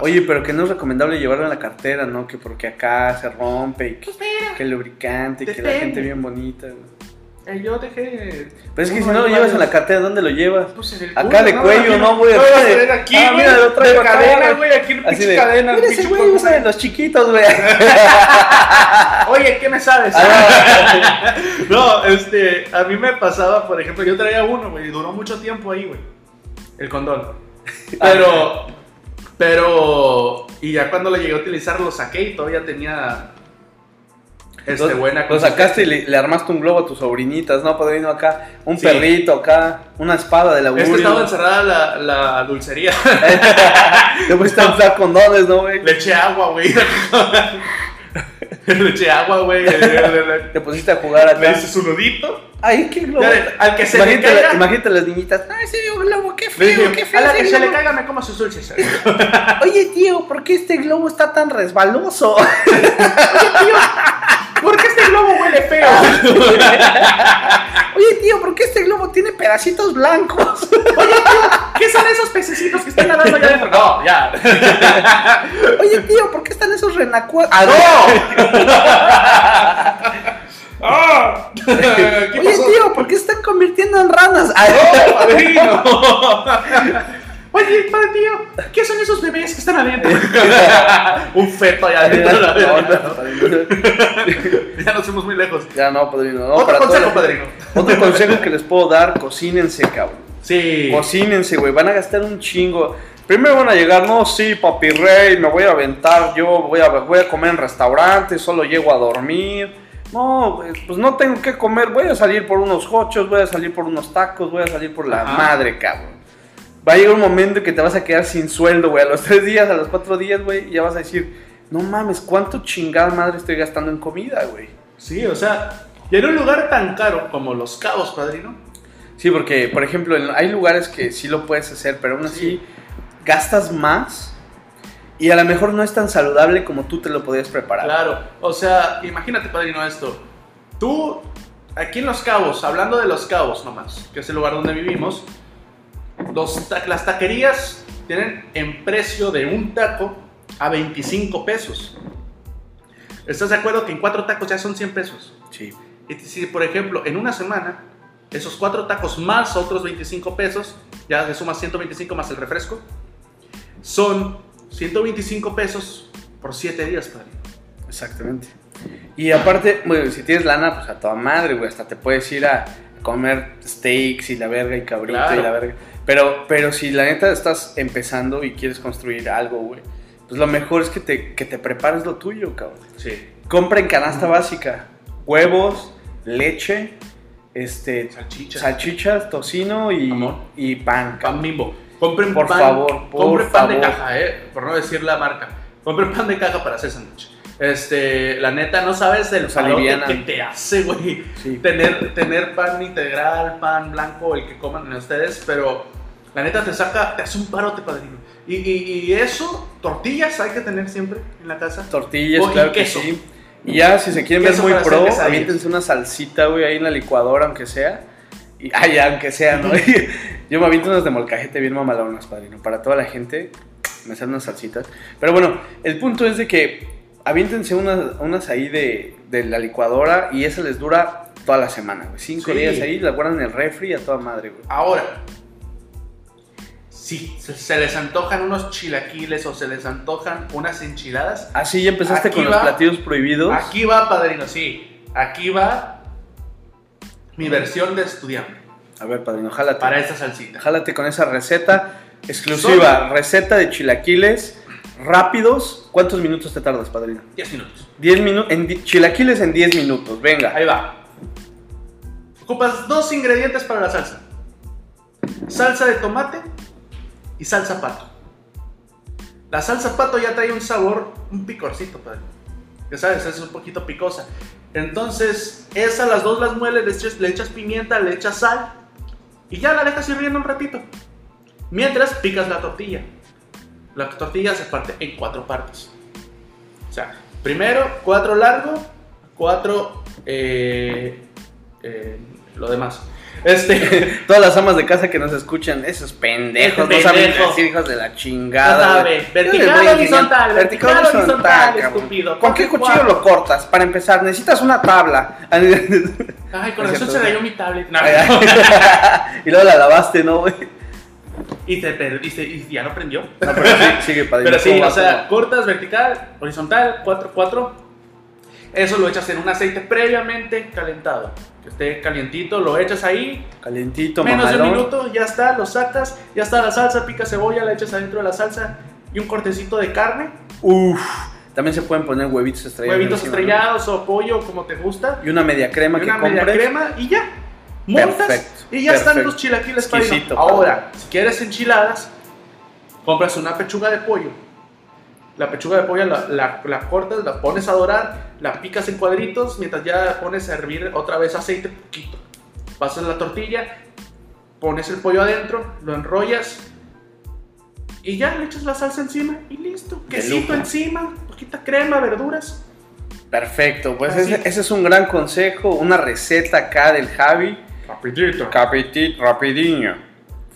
Oye, pero que no es recomendable llevarlo en la cartera, ¿no? Que porque acá se rompe y que, pues mira, que el lubricante, que la gente bien bonita. güey. eh, yo dejé. Pero es que si no lo llevas en la cartera, ¿dónde lo llevas? Pues en el Acá de cuello, ¿no, güey? No, Acá vas a tener aquí, Ah, mira, lo traigo de cadena, güey. Aquí en Así pinche de, cadena. mira ese güey usa de los chiquitos, güey. Oye, ¿qué me sabes? Ah. no, este, a mí me pasaba, por ejemplo, yo traía uno, güey, y duró mucho tiempo ahí, güey. El condón. Pero, pero, y ya cuando lo llegué a utilizar lo saqué y todavía tenía, este, Lo- buena Lo sacaste y le, le armaste un globo a tus sobrinitas, ¿no? Padrino acá, un Sí. perrito acá, una espada de la Es que estaba encerrada la, la dulcería. Te fuiste a usar condones, ¿no, güey? Le eché agua, güey. Le eché agua, güey. Le- le- le- Te pusiste a jugar Le acá. hice su nudito. Ay, qué globo. Ya, Al que se le Imagínate, caiga. imagínate las niñitas. Ay, ese globo, qué Le feo, dije, qué feo. a la que se le globo". caiga me como sus dulces. Oye, tío, ¿por qué este globo está tan resbaloso? ¿Por qué este globo huele feo? Oye, tío, ¿por qué este globo tiene pedacitos blancos? ¿Qué son esos pececitos que están nadando allá adentro? No, ya. Oye, tío, ¿por qué están esos renacuajos? ¡Ah! ¿Qué Oye, pasó? tío, ¿por qué están convirtiendo en ranas? ¡Oh, padrino! Oye, padre tío, ¿qué son esos bebés que están adentro? Un feto allá adentro. de la No, no, padrino. Ya nos fuimos muy lejos. Ya no, padrino. No, Otro para consejo, padrino. Otro consejo que les puedo dar, cocínense, cabrón. Sí. Cocínense, güey. Van a gastar un chingo. Primero van a llegar, no, sí, papi rey, me voy a aventar yo, voy a, voy a comer en restaurantes, solo llego a dormir. No, pues no tengo que comer, voy a salir por unos hochos, voy a salir por unos tacos, voy a salir por la Ajá. madre, cabrón. Va a llegar un momento que te vas a quedar sin sueldo, güey. A los tres días, a los cuatro días, güey, ya vas a decir, no mames, ¿cuánto chingada madre estoy gastando en comida, güey? Sí, o sea, y en un lugar tan caro como Los Cabos, padrino. Sí, porque, por ejemplo, hay lugares que sí lo puedes hacer, pero aún así Sí. gastas más y a lo mejor no es tan saludable como tú te lo podías preparar. Claro, o sea, imagínate, padrino, esto. Tú aquí en Los Cabos, hablando de Los Cabos nomás, que es el lugar donde vivimos, los las taquerías tienen en precio de un taco a 25 pesos. ¿Estás de acuerdo que en cuatro tacos ya son 100 pesos? Sí. Y si, por ejemplo, en una semana, esos cuatro tacos más otros 25 pesos, ya le sumas 125 más el refresco, son 125 pesos por 7 días, padre. Exactamente. Y aparte, bueno, si tienes lana, pues a toda madre, güey. Hasta te puedes ir a comer steaks y la verga y cabrito Claro. y la verga. Pero, pero si la neta estás empezando y quieres construir algo, güey, pues lo mejor es que te, que te prepares lo tuyo, cabrón. Sí. Compra en canasta básica. Huevos, leche, este, Salchichas. salchichas, tocino y, y pan. cabrón. Pan bimbo. Compren Por pan, favor, por compren pan de favor. caja, eh, por no decir la marca. Compren pan de caja para hacer sándwich. Este, la neta, no sabes el Los palote que te hace, güey. Sí. Tener, tener pan integral, pan blanco, el que coman ustedes, pero la neta te saca, te hace un parote, padrino. Y, y, y eso, tortillas hay que tener siempre en la casa. Tortillas, y claro que queso. sí. Y ya, si se quieren ver muy pro, aviéntense una salsita, güey, ahí en la licuadora, aunque sea. Y, ya, aunque sea, ¿no? Yo me aviento unas de molcajete bien mamalonas, padrino. Para toda la gente, me salen unas salsitas. Pero bueno, el punto es de que aviéntense unas, unas ahí de, de la licuadora y esa les dura toda la semana, güey. Cinco Sí. días ahí, la guardan en el refri a toda madre, güey. Ahora, si se, les antojan unos chilaquiles o se les antojan unas enchiladas, Así ya empezaste con los platillos prohibidos. Aquí va, padrino, sí. Aquí va mi versión de estudiante A ver, padrino, jálate. para esta salsita. Jálate con esa receta exclusiva, receta de chilaquiles rápidos. ¿Cuántos minutos te tardas, padrino? 10 minutos. 10 minutos, en chilaquiles en 10 minutos, venga. Ahí va. Ocupas dos ingredientes para la salsa. Salsa de tomate y salsa pato. La salsa pato ya trae un sabor, un picorcito, padre. Ya sabes, es un poquito picosa. Entonces, esas las dos las mueles, le echas, le echas pimienta, le echas sal y ya la dejas hirviendo un ratito. Mientras picas la tortilla. La tortilla se parte en cuatro partes. O sea, primero cuatro largo, cuatro eh, eh, lo demás. Este, Todas las amas de casa que nos escuchan, esos pendejos, no saben decir hijos de la chingada. güey. vertical horizontal, vertical horizontal, estúpido. ¿Con qué cuchillo cuatro. lo cortas? Para empezar, necesitas una tabla. Ay, con Es razón cierto. se rayó mi tablet. No, y luego la lavaste, ¿no, güey? y te y ya no prendió. No, pero sí, sigue, padrino. Pero sí, ¿Cómo o sea, cortas vertical, horizontal, 4, 4. Eso lo echas en un aceite previamente calentado. Que esté calientito, lo echas ahí. Calientito, menos de un mamalón. minuto, ya está, lo sacas. Ya está la salsa, pica cebolla, la echas adentro de la salsa. Y un cortecito de carne, Uf. También se pueden poner huevitos estrellados. huevitos encima, ¿no? estrellados o pollo, como te gusta. Y una media crema Y que una media compres. crema y ya. Montas Perfecto, y ya están los chilaquiles padrino. Ahora, si quieres enchiladas, compras una pechuga de pollo. La pechuga de pollo la, la- la cortas, la pones a dorar, la picas en cuadritos, mientras ya pones a hervir otra vez aceite poquito. Pasas la tortilla, pones el pollo adentro, lo enrollas y ya le echas la salsa encima y listo. Quesito encima, poquita crema, verduras. Perfecto, pues ese, ese es un gran consejo, una receta acá del Javi. Rapidito. Capitit, rapidinho.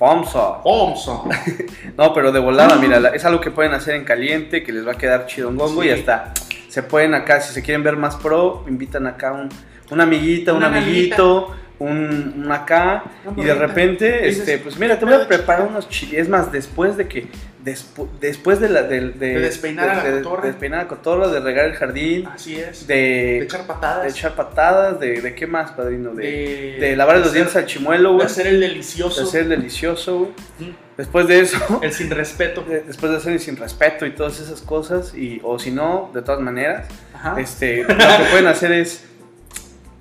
Famsa. Thompson. No, pero de volada, mira, es algo que pueden hacer en caliente, que les va a quedar chidongongo Sí. y hasta se pueden acá, si se quieren ver más pro, invitan acá un, una amiguita, un amiguito, un, un acá, Una y de repente, este, pues mira, te voy a "Pedo preparar chiquito". unos chiles, es más, después de que, despu- después de la, de, De despeinar a la cotorra. de despeinar a la cotorra, de regar el jardín, Así es. De, de, echar patadas. de echar patadas, de, de qué más, padrino, de, lavar los hacer- dientes al chimuelo, De hacer el delicioso. de hacer delicioso, güey. Después de eso, El sin respeto. de- después de hacer el sin respeto y todas esas cosas, y, o si no, de todas maneras, Ajá. este, lo que pueden hacer es,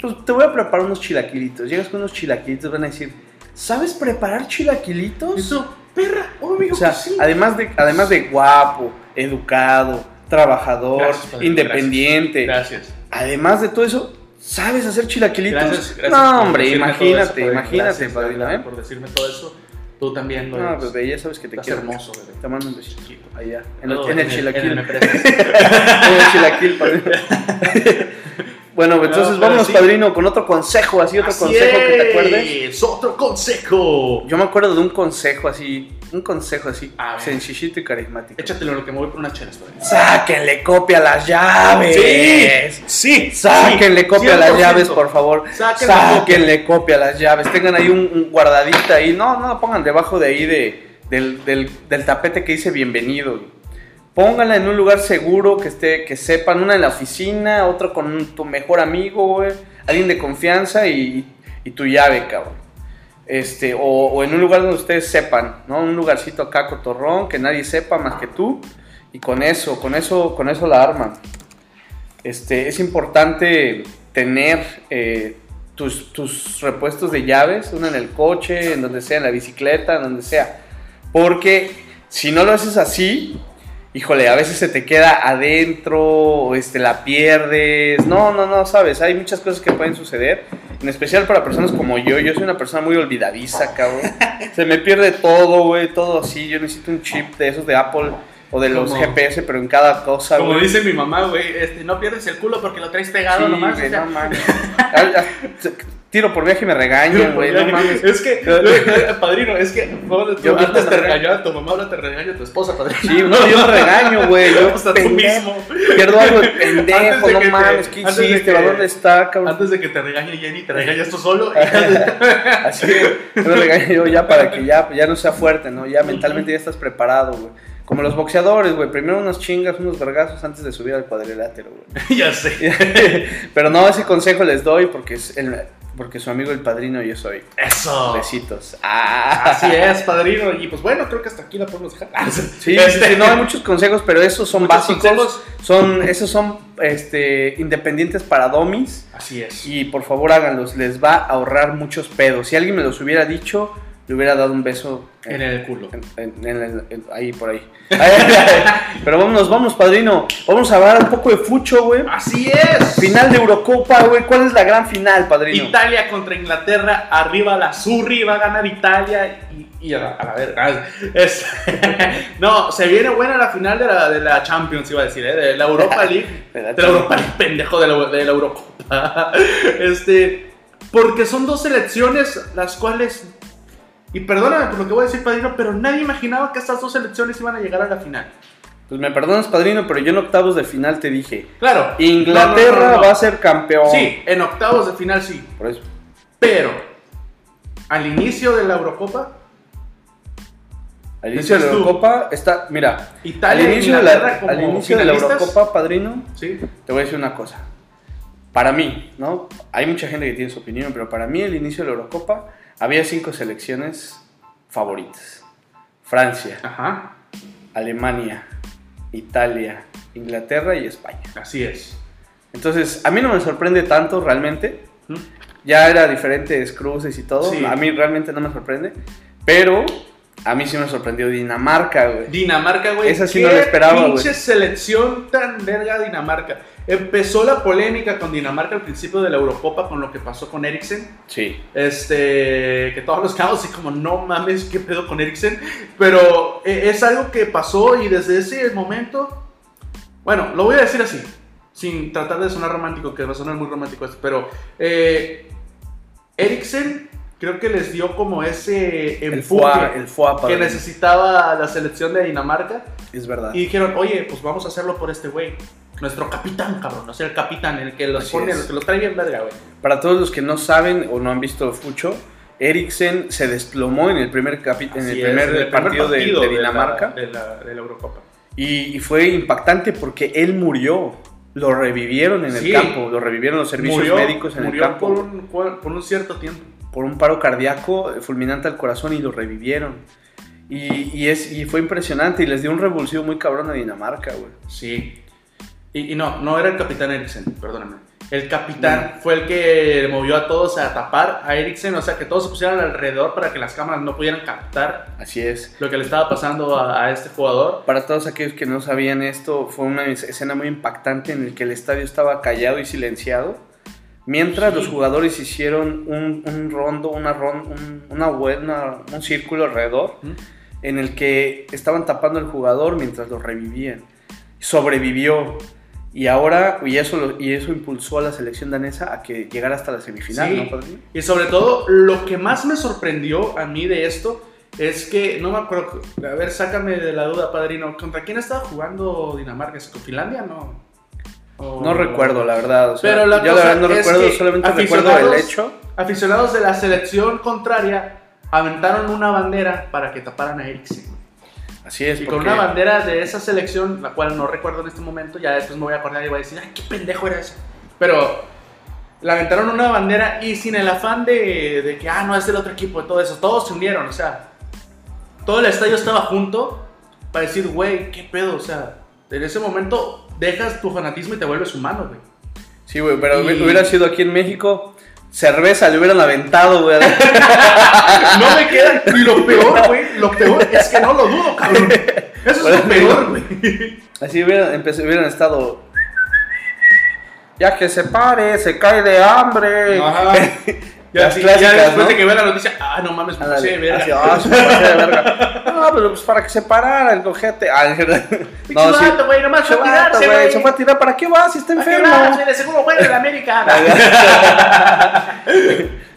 pues te voy a preparar unos chilaquilitos. Llegas con unos chilaquilitos, van a decir, ¿sabes preparar chilaquilitos? Eso, perra, obvio O sea, que sí. además de, además de guapo, educado, trabajador, Gracias, padre, independiente, Gracias. además de todo eso, ¿sabes hacer chilaquilitos? Gracias, gracias no, hombre, imagínate, eso, imagínate, padrino, ¿eh? Por decirme todo eso. Tú también lo No, eres. bebé, ya sabes que te Estás quiero. hermoso, bebé. Te mando un besito. Allá, en el, en el chilaquil. el en el chilaquil, padrino. Bueno, entonces No, vámonos, sí. padrino, con otro consejo, así otro Así consejo que te acuerdes. es, Otro consejo. Yo me acuerdo de un consejo así, un consejo así, sencillito y carismático. Échatelo lo que me voy por unas chelas, padre. Sáquenle copia a las llaves. sí, Sáquenle copia a las 100%. llaves, por favor. Sáquenle Sáquenle copia a las llaves. Tengan ahí un, un guardadita ahí. No, no, pongan debajo de ahí de, del, del- del tapete que dice bienvenido. Pónganla en un lugar seguro, que esté, que sepan, una en la oficina, otro con tu mejor amigo, alguien de confianza y, y tu llave, cabrón. Este, o, o en un lugar donde ustedes sepan, ¿no? Un lugarcito acá cotorrón, que nadie sepa más que tú. Y con eso, con eso, con eso la arman. Este, es importante tener eh, tus, tus repuestos de llaves, una en el coche, en donde sea, en la bicicleta, en donde sea. Porque si no lo haces así, híjole, a veces se te queda adentro, o este, la pierdes. No, no, no, sabes, hay muchas cosas que pueden suceder. En especial para personas como yo, yo soy una persona muy olvidadiza, cabrón. Se me pierde todo, güey, todo así. Yo necesito un chip de esos de Apple o de los Como- GPS, pero en cada cosa, Como güey. dice mi mamá, güey, este, no pierdes el culo porque lo traes pegado Sí, nomás. güey, o sea, no Tiro por viaje y me regañan, güey, no mames. Es que, güey, padrino, es que Yo antes te regañaba tu mamá, ahora te regaña tu esposa, padrino. Sí, no, yo me regaño, güey. Yo, Hasta tú mismo. Pierdo algo de pendejo, de no que mames, ¿qué hiciste? que- ¿A dónde está, cabrón? Antes de que te regañe Jenny, te regañas tú solo. Así, yo me regaño yo ya para que ya, ya no sea fuerte, ¿no? Ya mentalmente ya estás preparado, güey. Como los boxeadores, güey. Primero unas chingas, unos vergazos antes de subir al cuadrilátero, güey. ya sé. Pero no, ese consejo les doy porque es el, porque su amigo el padrino yo soy. Eso. Besitos. Ah. Así es, padrino. Y pues bueno, creo que hasta aquí la podemos dejar. Sí, sí, Este, sí, no, hay muchos consejos, pero esos son básicos. consejos. Son, esos son este, independientes para domis. Así es. Y por favor háganlos, les va a ahorrar muchos pedos. Si alguien me los hubiera dicho, le hubiera dado un beso En el culo. en- en- ahí por ahí. Pero vámonos, vamos, padrino. Vamos a hablar un poco de fucho, güey. Así es. Final de Eurocopa, güey. ¿Cuál es la gran final, padrino? Italia contra Inglaterra, arriba la Surri, va a ganar Italia y, y a, la, a la verga. Es, no, se viene buena la final de la, de la Champions, iba a decir, ¿eh? de la Europa League. De la de la Europa League, pendejo, de la, de la Eurocopa. Este, porque son dos selecciones las cuales, y perdóname por lo que voy a decir, padrino, pero nadie imaginaba que estas dos selecciones iban a llegar a la final. Pues me perdonas, padrino, pero yo en octavos de final te dije. Claro, Inglaterra no, no, no, no. va a ser campeón. Sí, en octavos de final sí. Por eso. Pero al inicio de la Eurocopa, Al inicio de la tú. Eurocopa está, mira, Italia al inicio, de Inglaterra la, como al inicio de la. Eurocopa, padrino, sí, te voy a decir una cosa. Para mí, ¿no? Hay mucha gente que tiene su opinión, pero para mí el inicio de la Eurocopa había cinco selecciones favoritas. Francia, ajá, Alemania, Italia, Inglaterra y España. así es. Entonces, a mí no me sorprende tanto realmente. ¿Mm? Ya era diferentes cruces y todo. Sí. A mí realmente no me sorprende. Pero a mí sí me sorprendió Dinamarca, güey. Dinamarca, güey. Esa sí no la esperaba, güey. pinche selección tan verga Dinamarca. Empezó la polémica con Dinamarca al principio de la Eurocopa con lo que pasó con Eriksen. Sí. Este, que todos nos quedamos así como, no mames, ¿qué pedo con Eriksen? Pero eh, es algo que pasó y desde ese momento, bueno, lo voy a decir así, sin tratar de sonar romántico, que va a sonar muy romántico esto, pero eh, Eriksen creo que les dio como ese El empuje FUA, el FUA, que necesitaba la selección de Dinamarca Es verdad. y dijeron, oye, pues vamos a hacerlo por este güey. Nuestro capitán, cabrón, o sea, el capitán, el que los Así pone, el que los trae bien verga, güey. Para todos los que no saben o no han visto Fucho, Eriksen se desplomó en el primer, capi- en el Así es, primer, en el partido, de- de, la- Dinamarca. De la, de la Eurocopa. Y, y fue impactante porque él murió. Lo revivieron en Sí. el campo, lo revivieron los servicios Murió- médicos en el murió campo. Por un, por un cierto tiempo. Por un paro cardíaco eh, fulminante al corazón y lo revivieron. Y, y es, y fue impresionante y les dio un revulsivo muy cabrón a Dinamarca, güey. Sí. Y, y no, no era el capitán Eriksen, perdóname. El capitán fue el que movió a todos a tapar a Eriksen, o sea, que todos se pusieran alrededor para que las cámaras no pudieran captar Así es. lo que le estaba pasando a, a este jugador. Para todos aquellos que no sabían esto, fue una es- escena muy impactante en el que el estadio estaba callado y silenciado. Mientras Sí. los jugadores hicieron un, un rondo, una un, una buena, un círculo alrededor, ¿Mm? en el que estaban tapando al jugador mientras lo revivían. Sobrevivió. Y ahora, y eso, lo- y eso impulsó a la selección danesa a que llegara hasta la semifinal, Sí. ¿no, padrino? Y sobre todo, lo que más me sorprendió a mí de esto es que, no me acuerdo, a ver, sácame de la duda, padrino, ¿contra quién estaba jugando Dinamarca? ¿Es con Finlandia? No. O- No recuerdo, la verdad. o sea, Pero la yo la verdad no es recuerdo, solamente recuerdo el aficionados- hecho. Aficionados de la selección contraria aventaron una bandera para que taparan a Eriksen. Así es, Y con una bandera de esa selección, la cual no recuerdo en este momento, ya después me voy a acordar y voy a decir, ay, qué pendejo era eso. Pero la aventaron una bandera y sin el afán de, de que, ah, no, es del otro equipo y todo eso, todos se unieron, o sea, todo el estadio estaba junto para decir, güey, qué pedo, o sea, en ese momento dejas tu fanatismo y te vuelves humano, güey. Sí, güey, pero Y- hubiera sido aquí en México, cerveza le hubieran aventado, güey. No me queda, y lo peor, güey, lo peor es que no lo dudo, cabrón. Eso es lo peor, güey. Así hubieran, empecé- hubieran estado. Ya que se pare, se cae de hambre. Ajá. Ya, Las sí, clásicas, ya después ¿no? de que vea la noticia, ah, no mames, me pasé de verga. así, ah, se me pasé de verga. No, pero pues para que se parara el cojete. Ah, Pinche no, sí. güey, nomás fue a tirarse, güey. Se fue a tirar, ¿para qué vas? Si está ¿Para qué enfermo. vas, seguro juega en la América.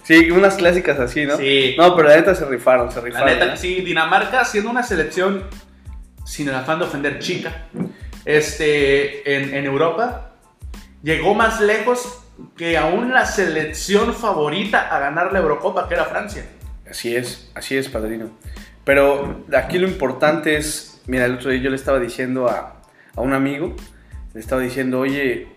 Sí, unas clásicas así, ¿no? Sí. No, pero la neta se rifaron, se La rifaron. neta, ¿eh? sí, Dinamarca siendo una selección, sin el afán de ofender chica, este, en, en Europa, llegó más lejos que aún la selección favorita a ganar la Eurocopa, que era Francia. Así es, así es, padrino. Pero aquí lo importante es, mira, el otro día yo le estaba diciendo a, a un amigo, le estaba diciendo, oye,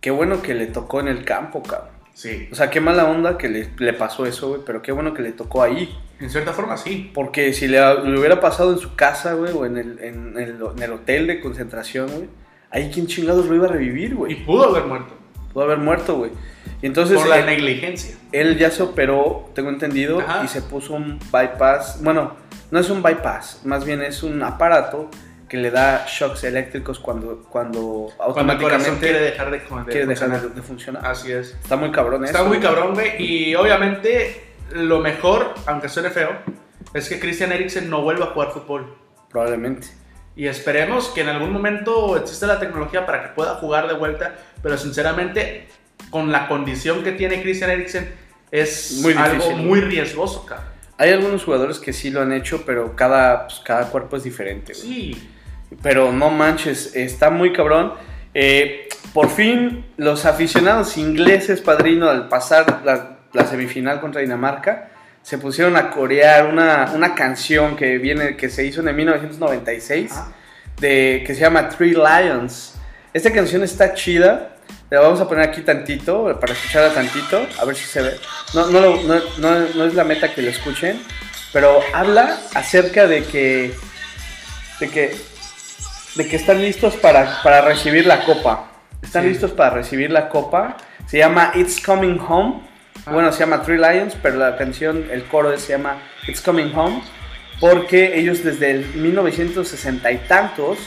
qué bueno que le tocó en el campo, cabrón. Sí. O sea, qué mala onda que le, le pasó eso, güey, pero qué bueno que le tocó ahí. En cierta forma, sí. Porque si le, le hubiera pasado en su casa, güey, o en el, en, el, en el hotel de concentración, güey, ahí quién chingados lo iba a revivir, Y güey. pudo haber muerto. Pudo haber muerto, güey. Y entonces por la él, negligencia. él ya se operó, tengo entendido, Ajá. y se puso un bypass. Bueno, no es un bypass, más bien es un aparato que le da shocks eléctricos cuando, cuando Cuando el corazón automáticamente quiere dejar de, de quiere dejar funcionar. de, de funcionar. Así es. Está muy cabrón Está muy cabrón, güey. Y obviamente, lo mejor, aunque suene feo, es que Christian Eriksen no vuelva a jugar fútbol. Probablemente. Y esperemos que en algún momento exista la tecnología para que pueda jugar de vuelta. Pero sinceramente, con la condición que tiene Christian Eriksen, es Muy algo muy riesgoso, cabrón. Hay algunos jugadores que sí lo han hecho, pero cada, pues, cada cuerpo es diferente. güey. Sí. Pero no manches, está muy cabrón. Eh, por fin, los aficionados ingleses, padrino, al pasar la, la semifinal contra Dinamarca, se pusieron a corear una, una canción que, viene, que se hizo en el 1996, Ajá. de, que se llama Three Lions. Esta canción está chida. La vamos a poner aquí tantito, para escucharla tantito, a ver si se ve. No, no, lo- no, no- no es la meta que lo escuchen, pero habla acerca de que, de que, de que están listos para, para recibir la copa. Están Sí. listos para recibir la copa. Se llama It's Coming Home. Bueno, se llama Three Lions, pero la canción, el coro se llama It's Coming Home. Porque ellos desde el 1960 y tantos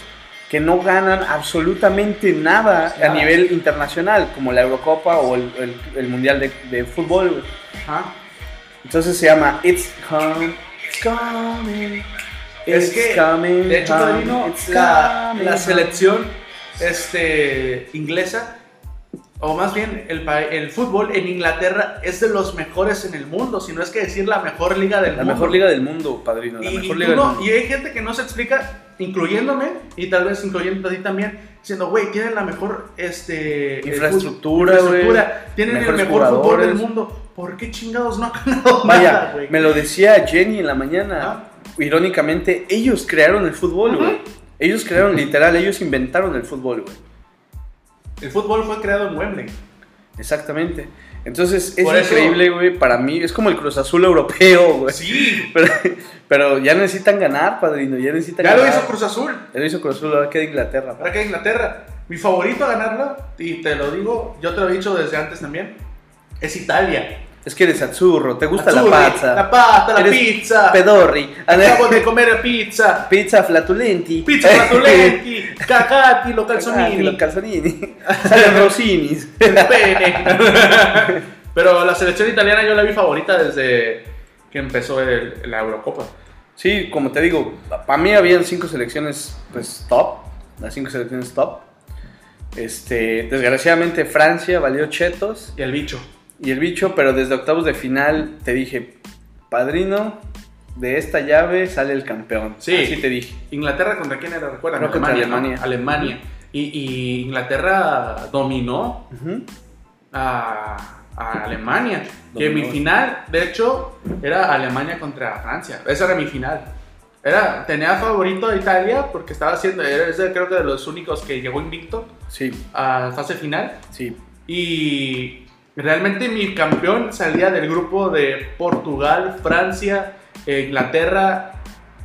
que no ganan absolutamente nada a nivel internacional, como la Eurocopa o el, el- el Mundial de, de Fútbol. Ajá. Entonces se llama It's Coming, It's Coming. Es que, coming de hecho, home, padrino, la, la home. selección este, inglesa, o más bien el, el fútbol en Inglaterra es de los mejores en el mundo, si no es que decir la mejor liga del La mundo. mejor liga del mundo, padrino. La Y, mejor y liga tú del no- mundo. y hay gente que no se explica, incluyéndome, y tal vez incluyendo a ti también, diciendo, güey, tienen la mejor este, Infraestructura, infraestructura, tienen el mejor fútbol del mundo. ¿Por qué chingados no han ganado Vaya, nada, güey? me lo decía Jenny en la mañana. Ah. Irónicamente, ellos crearon el fútbol, güey. Ellos crearon, literal, ellos inventaron el fútbol, güey. El fútbol fue creado en Wembley. Exactamente. Entonces, es Por increíble, güey, para mí. Es como el Cruz Azul europeo, güey. Sí, Pero, pero ya necesitan ganar, padrino. Ya necesitan ya lo ganar. hizo Cruz Azul. Ya lo hizo Cruz Azul, ahora queda Inglaterra. Ahora que Inglaterra. Mi favorito a ganarla, y te lo digo, yo te lo he dicho desde antes también, es Italia. Es que eres azzurro, te gusta Azzurri, la pizza. La pasta, la Eres pizza. Pedorri. Acabo de comer pizza. Pizza flatulenti. Pizza flatulenti, cacati, lo Calzonini. Los calzonini. Salen rosinis. el pene. Pero la selección italiana yo la vi favorita desde que empezó el- la Eurocopa. Sí, como te digo, para mí habían cinco selecciones pues top, las cinco selecciones top. Este, desgraciadamente Francia valió chetos Y el bicho. Y el bicho, pero desde octavos de final te dije, padrino, de esta llave sale el campeón. Sí. Así te dije. ¿Inglaterra contra quién era? ¿Recuerdan? Creo contra ¿no? Alemania. Alemania. Y, y Inglaterra dominó a, a Alemania. Que mi final, de hecho, era Alemania contra Francia. Esa era mi final. Era, tenía favorito a Italia porque estaba haciendo, ese creo que de los únicos que llegó invicto Sí, a fase final. sí. Y realmente mi campeón salía del grupo de Portugal, Francia, eh, Inglaterra.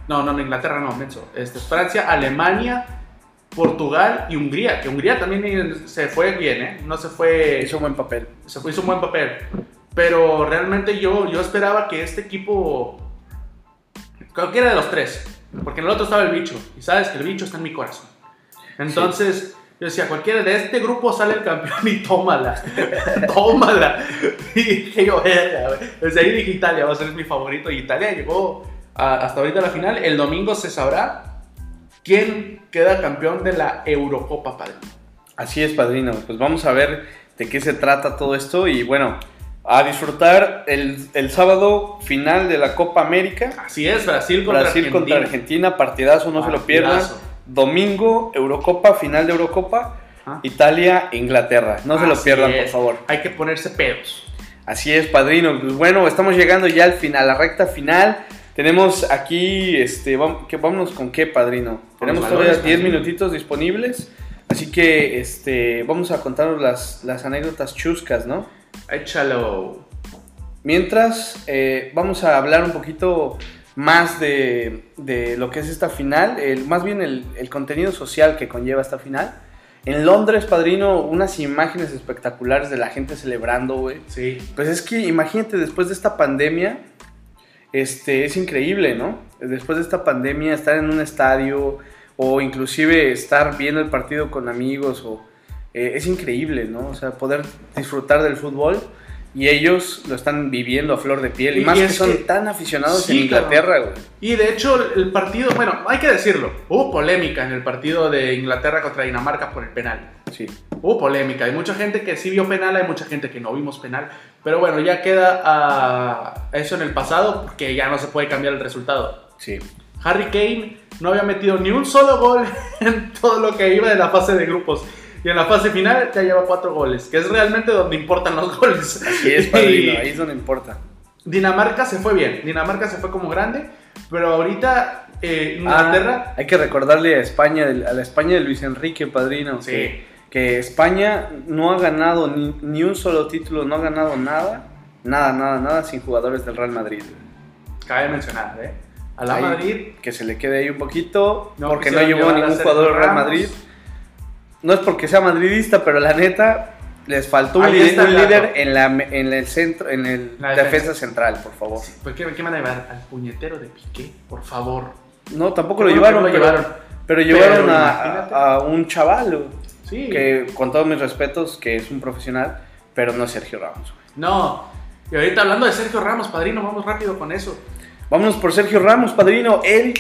No, no, Inglaterra no, menso. Este, Francia, Alemania, Portugal y Hungría. Que Hungría también se fue bien, ¿eh? No se fue. Hizo buen papel. Se fue, hizo un buen papel. Pero realmente yo, yo esperaba que este equipo. Cualquiera de los tres. Porque en el otro estaba el bicho. Y sabes que el bicho está en mi corazón. Entonces. Yo decía, cualquiera de este grupo sale el campeón y tómala. tómala. Y dije yo. Desde ahí dije Italia, va a ser mi favorito. Y Italia llegó a- hasta ahorita a la final. El domingo se sabrá quién queda campeón de la Eurocopa, padre. Así es, padrino. Pues vamos a ver de qué se trata todo esto y bueno, a disfrutar el, el sábado final de la Copa América. Así es, Brasil contra Brasil Argentina. contra Argentina, partidazo, no se lo pierdan. Domingo, Eurocopa, final de Eurocopa, Ajá. Italia, Inglaterra. No se lo pierdan, por favor. Hay que ponerse pedos. Así es, padrino. Pues bueno, estamos llegando ya al final, a la recta final. Tenemos aquí, este, vam- que vámonos con qué, padrino. Tenemos todavía valores, 10 padrino. minutitos disponibles. Así que, este, vamos a contaros las, las anécdotas chuscas, ¿no? Échalo. Mientras, eh, vamos a hablar un poquito más de, de lo que es esta final, el- más bien el, el contenido social que conlleva esta final. En Londres, padrino, unas imágenes espectaculares de la gente celebrando, güey. Sí. Pues es que imagínate, después de esta pandemia, este, es increíble, ¿no? Después de esta pandemia, estar en un estadio o inclusive estar viendo el partido con amigos, o, eh, es increíble, ¿no? O sea, poder disfrutar del fútbol y ellos lo están viviendo a flor de piel. Y, Y más que es son que- tan aficionados Sí, en Inglaterra, güey. Y de hecho, el partido, bueno, hay que decirlo, hubo polémica en el partido de Inglaterra contra Dinamarca por el penal. Sí. Hubo polémica, hay mucha gente que sí vio penal, hay mucha gente que no vimos penal, pero bueno, ya queda ah, eso en el pasado porque ya no se puede cambiar el resultado. Sí. Harry Kane no había metido ni un solo gol en todo lo que iba de la fase de grupos. Y en la fase final ya lleva cuatro goles, que es realmente donde importan los goles. Así es, padrino, ahí es donde importa. Dinamarca se fue bien, Dinamarca se fue como grande, pero ahorita eh, Inglaterra... Ah, hay que recordarle a España, a la España de Luis Enrique, padrino, Sí. que, que España no ha ganado ni, ni un solo título, no ha ganado nada, nada, nada, nada sin jugadores del Real Madrid. Cabe mencionar, ¿eh? A la Ahí, Madrid Que se le quede ahí un poquito, No porque no llevó a ningún jugador del Real. Madrid. No es porque sea madridista, pero la neta, les faltó un, líder, un líder en, la, en el centro, en el La defensa. defensa. central, por favor. ¿Por qué, qué van a llevar? Al puñetero de Piqué, por favor. No, tampoco lo llevaron, lo pero, llevaron. pero llevaron Pero a, a- a un chaval. Sí. que con todos mis respetos, que es un profesional, pero no es Sergio Ramos. güey. No. Y ahorita hablando de Sergio Ramos, padrino, vamos rápido con eso. Vámonos por Sergio Ramos, padrino. Él,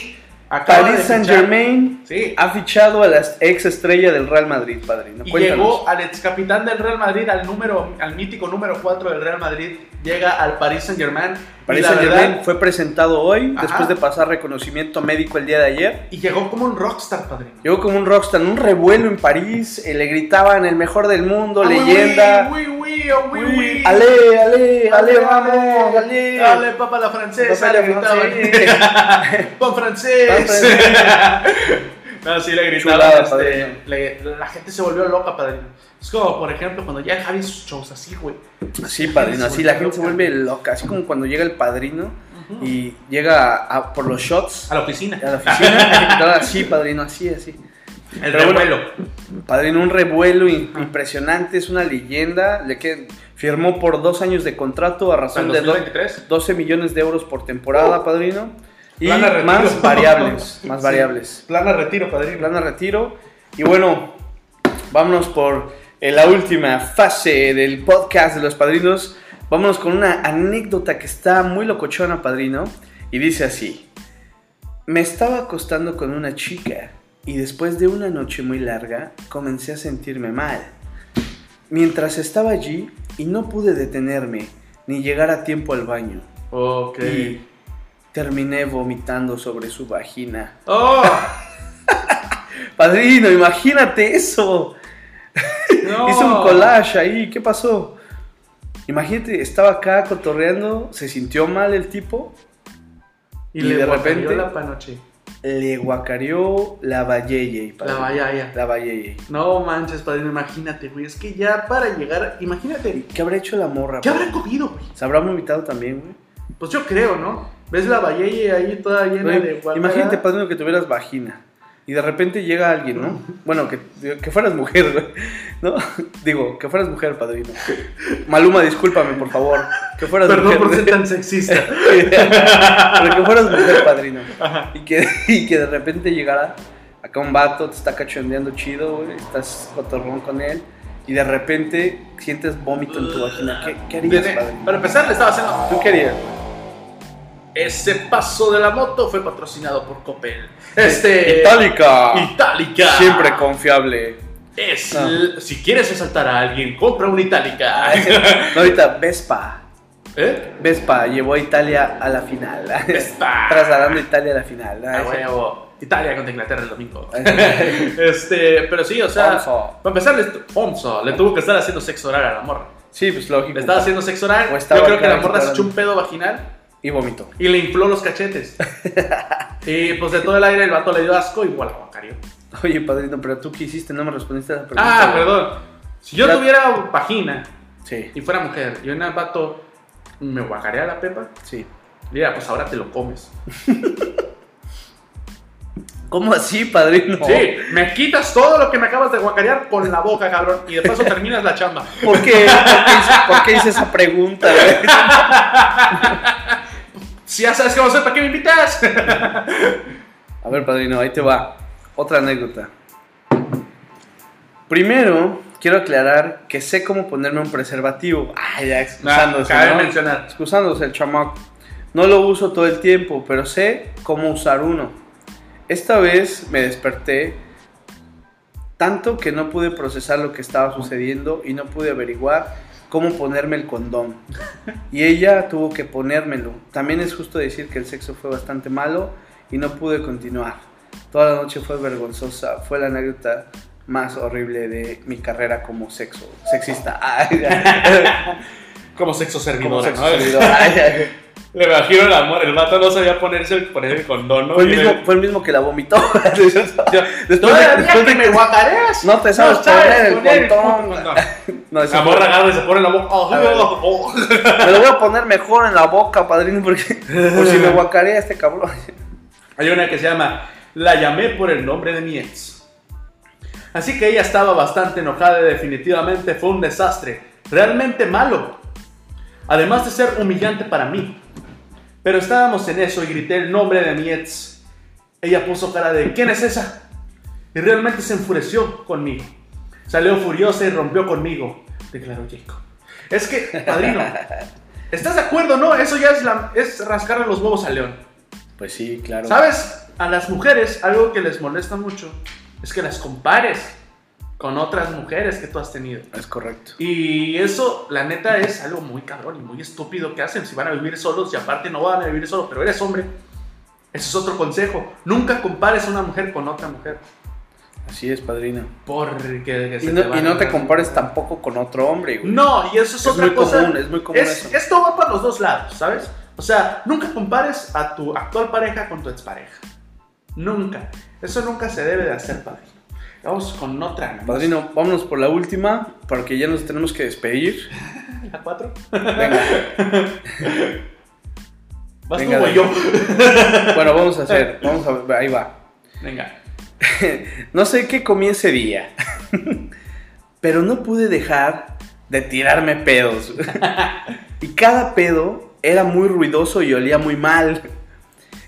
Paris Saint Germain, Sí. ha fichado a la ex estrella del Real Madrid, padrino. Y Cuéntanos. llegó al ex capitán del Real Madrid, al número, al mítico número 4 del Real Madrid, llega al Paris Saint Germain. Paris y la Saint Germain verdad- fue presentado hoy, Ajá. después de pasar reconocimiento médico el día de ayer. Y llegó como un rockstar, padrino. Llegó como un rockstar, un revuelo en París, eh, le gritaban el mejor del mundo, Ah, leyenda. Oui, oui, oui, oh, oui. Ale, ale, ale, vamos, ale. Ale, papa la francesa, Papá le gritaban. Pan francés. No, sí le Chulada, gritaban. este, padrino. le- la gente se volvió loca, padrino. Es como, por ejemplo, cuando ya Javi sus shows así, güey. Sí, padrino, así la gente se vuelve loca, así como cuando llega el padrino y llega a- a- por los shots A la oficina. a la oficina. así, padrino, así, así. El Pero bueno, revuelo. Padrino, un revuelo in- impresionante, es una leyenda. Le que firmó por dos años de contrato a razón de do- 2023. 12 millones de euros por temporada, padrino. Y más variables, más Sí. variables. Plan de retiro, padrino. Plan de retiro. Y bueno, vámonos por eh, la última fase del podcast de los padrinos. Vámonos con una anécdota que está muy locochona, padrino. Y dice así. Me estaba acostando con una chica y después de una noche muy larga comencé a sentirme mal. Mientras estaba allí y no pude detenerme ni llegar a tiempo al baño. Ok. Y terminé vomitando sobre su vagina. ¡Oh! Padrino, imagínate eso. No. Hice un collage ahí, ¿qué pasó? Imagínate, estaba acá cotorreando, se sintió mal el tipo, Y, y le de repente- la panoche. le guacareó la valleye. La padrino. vaya, ya. La valleye. No manches, padrino, imagínate, güey. Es que ya para llegar, imagínate, ¿Qué habrá hecho la morra? ¿qué habrá comido, güey? ¿Se habrá vomitado también, güey? Pues yo creo, ¿no? ¿Ves la valleye ahí toda llena de guacara? Imagínate, padrino, que tuvieras vagina. Y de repente llega alguien, ¿no? Bueno, que, que fueras mujer, güey. ¿No? Digo, que fueras mujer, padrino. Maluma, discúlpame, por favor. Que fueras Perdón mujer. por ser güey. tan sexista. Pero que fueras mujer, padrino. Ajá. Y que, y que de repente llegara acá un vato, te está cachondeando chido, güey. Estás cotorrón con él. Y de repente sientes vómito en tu vagina. ¿Qué, qué harías, padrino? para empezar, le estaba haciendo. ¿Tú qué harías? Ese paso de la moto fue patrocinado por Coppel. Este. Itálica. Itálica. Siempre confiable. Es. Ah. Si quieres asaltar a alguien, compra una Itálica. No, ahorita, Vespa. ¿Eh? Vespa llevó a Italia a la final. Vespa. Trasladando a Italia a la final. Ah, huevo. Italia contra Inglaterra el domingo. ese- este, pero sí, o sea, Fonso. para empezar, Fonso, le tuvo que estar haciendo sexo oral a la morra. Sí, pues lógico. Le estaba haciendo sexo oral. Yo creo que la morra se echó un pedo vaginal Y vómito. y le infló los cachetes. y pues de todo el aire el vato le dio asco y bueno, guacareó. Oye, padrino, pero tú qué hiciste, no me respondiste a la pregunta. Ah, perdón. Si yo tuviera vagina Sí, y fuera mujer y un vato me guacarea la pepa, sí. diría, pues ahora te lo comes. ¿Cómo así, padrino? Sí, me quitas todo lo que me acabas de guacarear con la boca, cabrón, y de paso terminas la chamba. ¿Por qué? ¿Por qué hice, por qué hice esa pregunta? Si ya sabes qué vamos a hacer, ¿para qué me invitas? A ver, padrino, ahí te va. Otra anécdota. Primero, quiero aclarar que sé cómo ponerme un preservativo. Ah, ya, excusándose, cabe ¿no? mencionar. Excusándose el chamaco. No lo uso todo el tiempo, pero sé cómo usar uno. Esta vez me desperté tanto que no pude procesar lo que estaba sucediendo y no pude averiguar cómo ponerme el condón. Y ella tuvo que ponérmelo. También es justo decir que el sexo fue bastante malo y no pude continuar. Toda la noche fue vergonzosa. Fue la anécdota más horrible de mi carrera como sexo sexista. Como sexo como servidor, sexo. Le imagino el amor, el vato no sabía ponerse el, poner el condón, ¿no? Fue el, mismo, le- fue el mismo que la vomitó. Después después de que me guacareas. No te sabes poner el condón. No, La fue- morra agarra y se pone en la boca. Oh, oh, oh. Me lo voy a poner mejor en la boca, padrino, porque por si me guacarea este cabrón. Hay una que se llama La llamé por el nombre de mi ex. Así que ella estaba bastante enojada y definitivamente fue un desastre. Realmente malo. Además de ser humillante para mí. Pero estábamos en eso y grité el nombre de mi ex. Ella puso cara de ¿quién es esa? Y realmente se enfureció conmigo. Salió furiosa y rompió conmigo, declaró Jacob. Es que, padrino, ¿estás de acuerdo, no? Eso ya es, la, es rascarle los huevos al león. Pues sí, claro. ¿Sabes? A las mujeres algo que les molesta mucho es que las compares con otras mujeres que tú has tenido. Es correcto. Y eso, la neta, es algo muy cabrón y muy estúpido que hacen si van a vivir solos y aparte no van a vivir solos, pero eres hombre. Ese es otro consejo. Nunca compares a una mujer con otra mujer. Así es, padrino. Porque que Y no, y no te compares tampoco con otro hombre, güey. No, y eso es, Es otra muy cosa. común, es muy común Es- eso. Esto va para los dos lados, ¿sabes? O sea, nunca compares a tu actual pareja con tu expareja. Nunca. Eso nunca se debe de hacer, padrino. Vamos con otra. ¿no? Padrino, vámonos por la última, porque ya nos tenemos que despedir. ¿La cuatro? Venga. ¿Vas Venga, tú o dale. yo? Bueno, vamos a hacer, vamos a ver, ahí va. Venga. No sé qué comí ese día, pero no pude dejar de tirarme pedos. Y cada pedo era muy ruidoso y olía muy mal.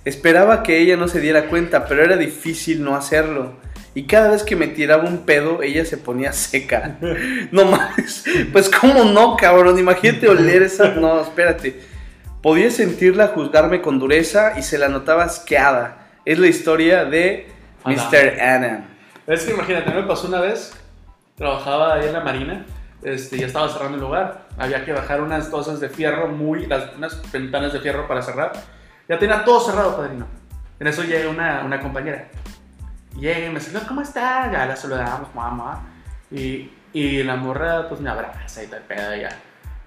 Esperaba que ella no se diera cuenta, pero era difícil no hacerlo. Y cada vez que me tiraba un pedo, ella se ponía seca. No mames. Pues cómo no, cabrón. Imagínate oler esa... No, espérate. Podía sentirla juzgarme con dureza y se la notaba asqueada. Es la historia de. Mr. Adam. Es que imagínate, me pasó una vez, trabajaba ahí en la marina, este, ya estaba cerrando el lugar, había que bajar unas cosas de fierro, muy, las, unas ventanas de fierro para cerrar. Ya tenía todo cerrado, padrino. En eso llega una, una compañera. Llega y me dice, ¿cómo está? Ya la saludamos, mamá. Y, y la morra, pues me abraza y tal pedo, ya.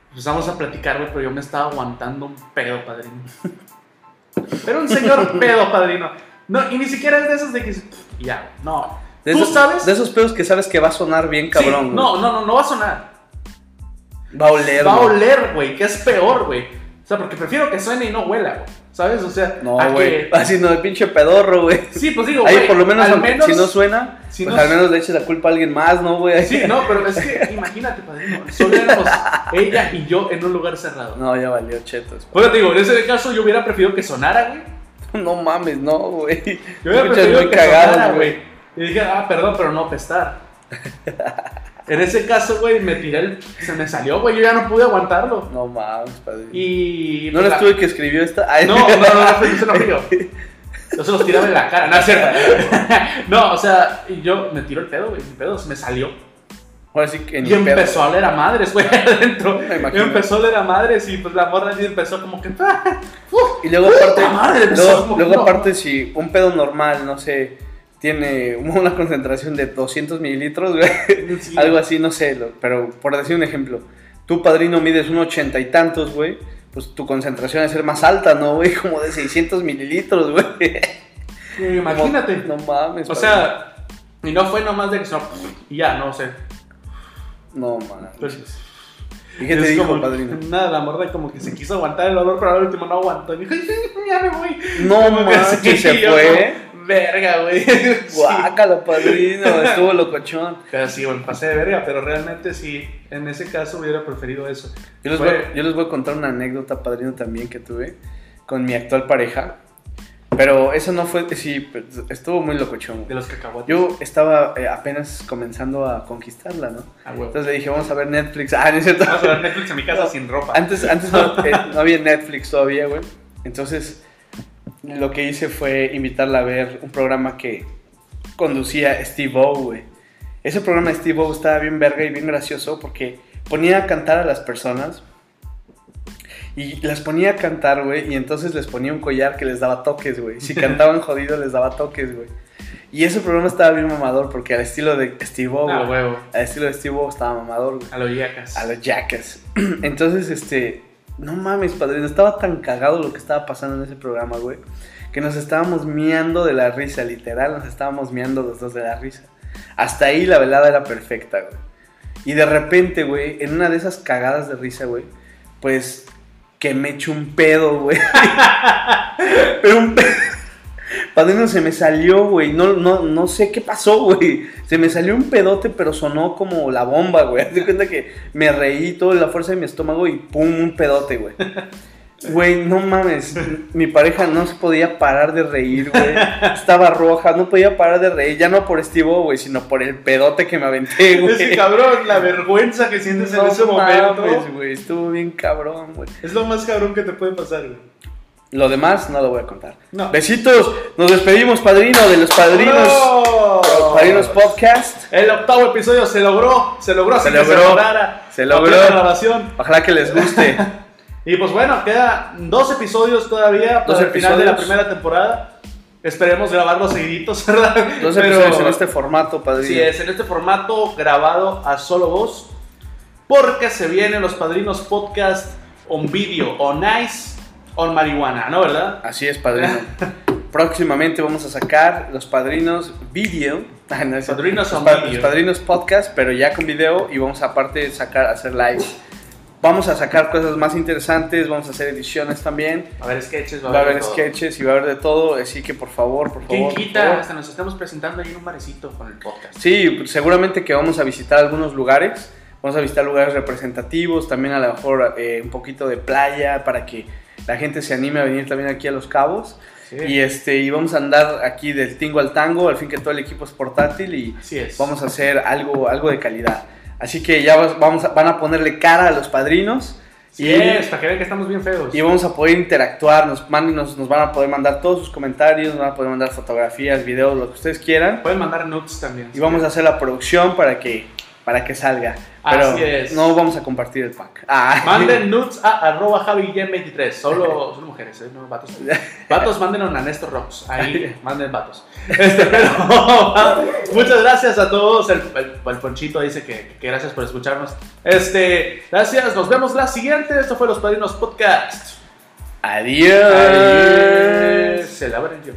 Empezamos a platicar, güey, pero yo me estaba aguantando un pedo, padrino. Pero un señor pedo, padrino. No, y ni siquiera es de esos de que. Ya, no. De ¿Tú esos, sabes? De esos pedos que sabes que va a sonar bien cabrón. Sí, no, no, no, no va a sonar. Va a oler. Va a oler, güey, que es peor, güey. O sea, porque prefiero que suene y no huela, güey. ¿Sabes? O sea, No, a güey. que- Así no, de pinche pedorro, güey. Sí, pues digo, Ahí güey, por lo menos, al menos si no suena, si pues no- al menos le eches la culpa a alguien más, ¿no, güey? Sí, no, pero es que imagínate, padrino. Solo éramos ella y yo en un lugar cerrado. No, ya valió chetos. Bueno, te digo, en ese caso yo hubiera preferido que sonara, güey. No mames, no, güey. Yo hubiera preferido muy que sonara, güey. Y dije, ah, perdón, pero no pestar. En ese caso, güey, me tiré el... Se me salió, güey, yo ya no pude aguantarlo. No mames, padre. Y... ¿No eres la- tú el que escribió esta? Ay, No, no, no, no, no se lo río. Yo se los tiraba en la cara, no es cierto. No, o sea, y yo me tiro el pedo, güey, mi pedo se me salió. Ahora sí que Y empezó pedo. a oler a madres, güey, adentro. Y empezó a oler a madres y pues la morra así empezó como que. ¡Uf! Y luego aparte, ¡Puta madre! luego, luego aparte si un pedo normal, no sé, tiene una concentración de 200 mililitros, güey, Sí. algo así, no sé, pero por decir un ejemplo, tu padrino mides un ochenta y tantos, güey, pues tu concentración debe ser más alta, ¿no, güey? Como de 600 mililitros, güey. Sí, Imagínate. No mames. O sea, y no fue nomás de que sonó, y ya, no sé. No mames. Pues, ¿Y qué te es dijo, como- padrino? Nada, la morra como que se quiso aguantar el olor, pero al último no aguantó. Y dijo, "Ay, ya me voy. No Como que se fue. Verga, güey. Sí. Guácala, padrino, estuvo locochón. Pero sí, bueno, pasé de verga, pero realmente sí, en ese caso hubiera preferido eso. Yo les, Fue- voy, yo les voy a contar una anécdota, padrino, también que tuve con mi actual pareja. Pero eso no fue, sí, pues, estuvo muy locochón. De los cacahuates. Yo estaba eh, apenas comenzando a conquistarla, ¿no? Ah. Entonces le dije, vamos a ver Netflix. Ah, no es cierto. Vamos a ver Netflix en mi casa sin ropa. Antes, antes no, eh, no había Netflix todavía, güey. Entonces, lo que hice fue invitarla a ver un programa que conducía Steve O, güey. Ese programa de Steve O estaba bien verga y bien gracioso porque ponía a cantar a las personas y las ponía a cantar, güey, y entonces les ponía un collar que les daba toques, güey. Si cantaban jodido, les daba toques, güey. Y ese programa estaba bien mamador porque al estilo de Steve O, Ah, al estilo de Steve O estaba mamador, güey. A los yacas. A los Jackass. Entonces, este. No mames, padrino. Estaba tan cagado lo que estaba pasando en ese programa, güey. Que nos estábamos miando de la risa, literal. Nos estábamos miando los dos de la risa. Hasta ahí la velada era perfecta, güey. Y de repente, güey, en una de esas cagadas de risa, güey, pues que me echo un pedo, güey. Pero un pedo. Padrino, se me salió, güey. No, no, no sé qué pasó, güey. Se me salió un pedote, pero sonó como la bomba, güey. De cuenta que me reí toda la fuerza de mi estómago y pum, un pedote, güey. Güey, no mames. Mi pareja no se podía parar de reír, güey. Estaba roja, no podía parar de reír. Ya no por Estivo, güey, sino por el pedote que me aventé, güey. Ese cabrón, la vergüenza que sientes No en ese momento. mames, güey. Estuvo bien cabrón, güey. Es lo más cabrón que te puede pasar, güey. Lo demás no lo voy a contar. No. Besitos. Nos despedimos, padrino, de los padrinos. ¡No! Padrinos Podcast. El octavo episodio se logró, se logró, Se logró, se lograra. se logró. grabación. Ojalá que les guste. Y pues bueno, quedan dos episodios todavía Dos para el final de la episodios. primera temporada. Esperemos grabarlos seguiditos, ¿verdad? Dos Pero- episodios en este formato, padrino. Sí, es en este formato grabado a solo voz. Porque se vienen los padrinos podcast on video, on nice, on marihuana, ¿no? ¿Verdad? Así es, padrino. Próximamente vamos a sacar los padrinos video. Ah, no, es- Padrinos los, on pa- video. los padrinos podcast, pero ya con video y vamos aparte sacar, hacer live. Vamos a sacar cosas más interesantes, vamos a hacer ediciones también. A ver, sketches, Va a haber de todo. sketches y va a haber de todo, así que por favor, por ¿Quién favor. por quita? favor. Hasta nos estamos presentando ahí en un barecito con el podcast. Sí, seguramente que vamos a visitar algunos lugares. Vamos a visitar lugares representativos, también a lo mejor eh, un poquito de playa para que la gente se anime a venir también aquí a Los Cabos. Sí. Y este y vamos a andar aquí del tingo al tango, al fin que todo el equipo es portátil y es. vamos a hacer algo, algo de calidad. Así que ya vamos a- van a ponerle cara a los padrinos Sí, es, para que vean que estamos bien feos. Y vamos a poder interactuar, nos, nos, nos van a poder mandar todos sus comentarios, nos van a poder mandar fotografías, videos, lo que ustedes quieran. Pueden mandar nudes también. Y vamos a hacer la producción para que, para que salga. Pero Así es. no vamos a compartir el pack. Ah. Manden nudes a arroba javiguem23. Solo, solo mujeres, ¿eh? No vatos. Vatos, mándenos a Néstor Rocks. Ahí, manden vatos. Este, pero, muchas gracias a todos. El, el- el Ponchito dice que, que gracias por escucharnos. Este, gracias. Nos vemos la siguiente. Esto fue Los Padrinos Podcast. Adiós. Adiós. Se la abren yo.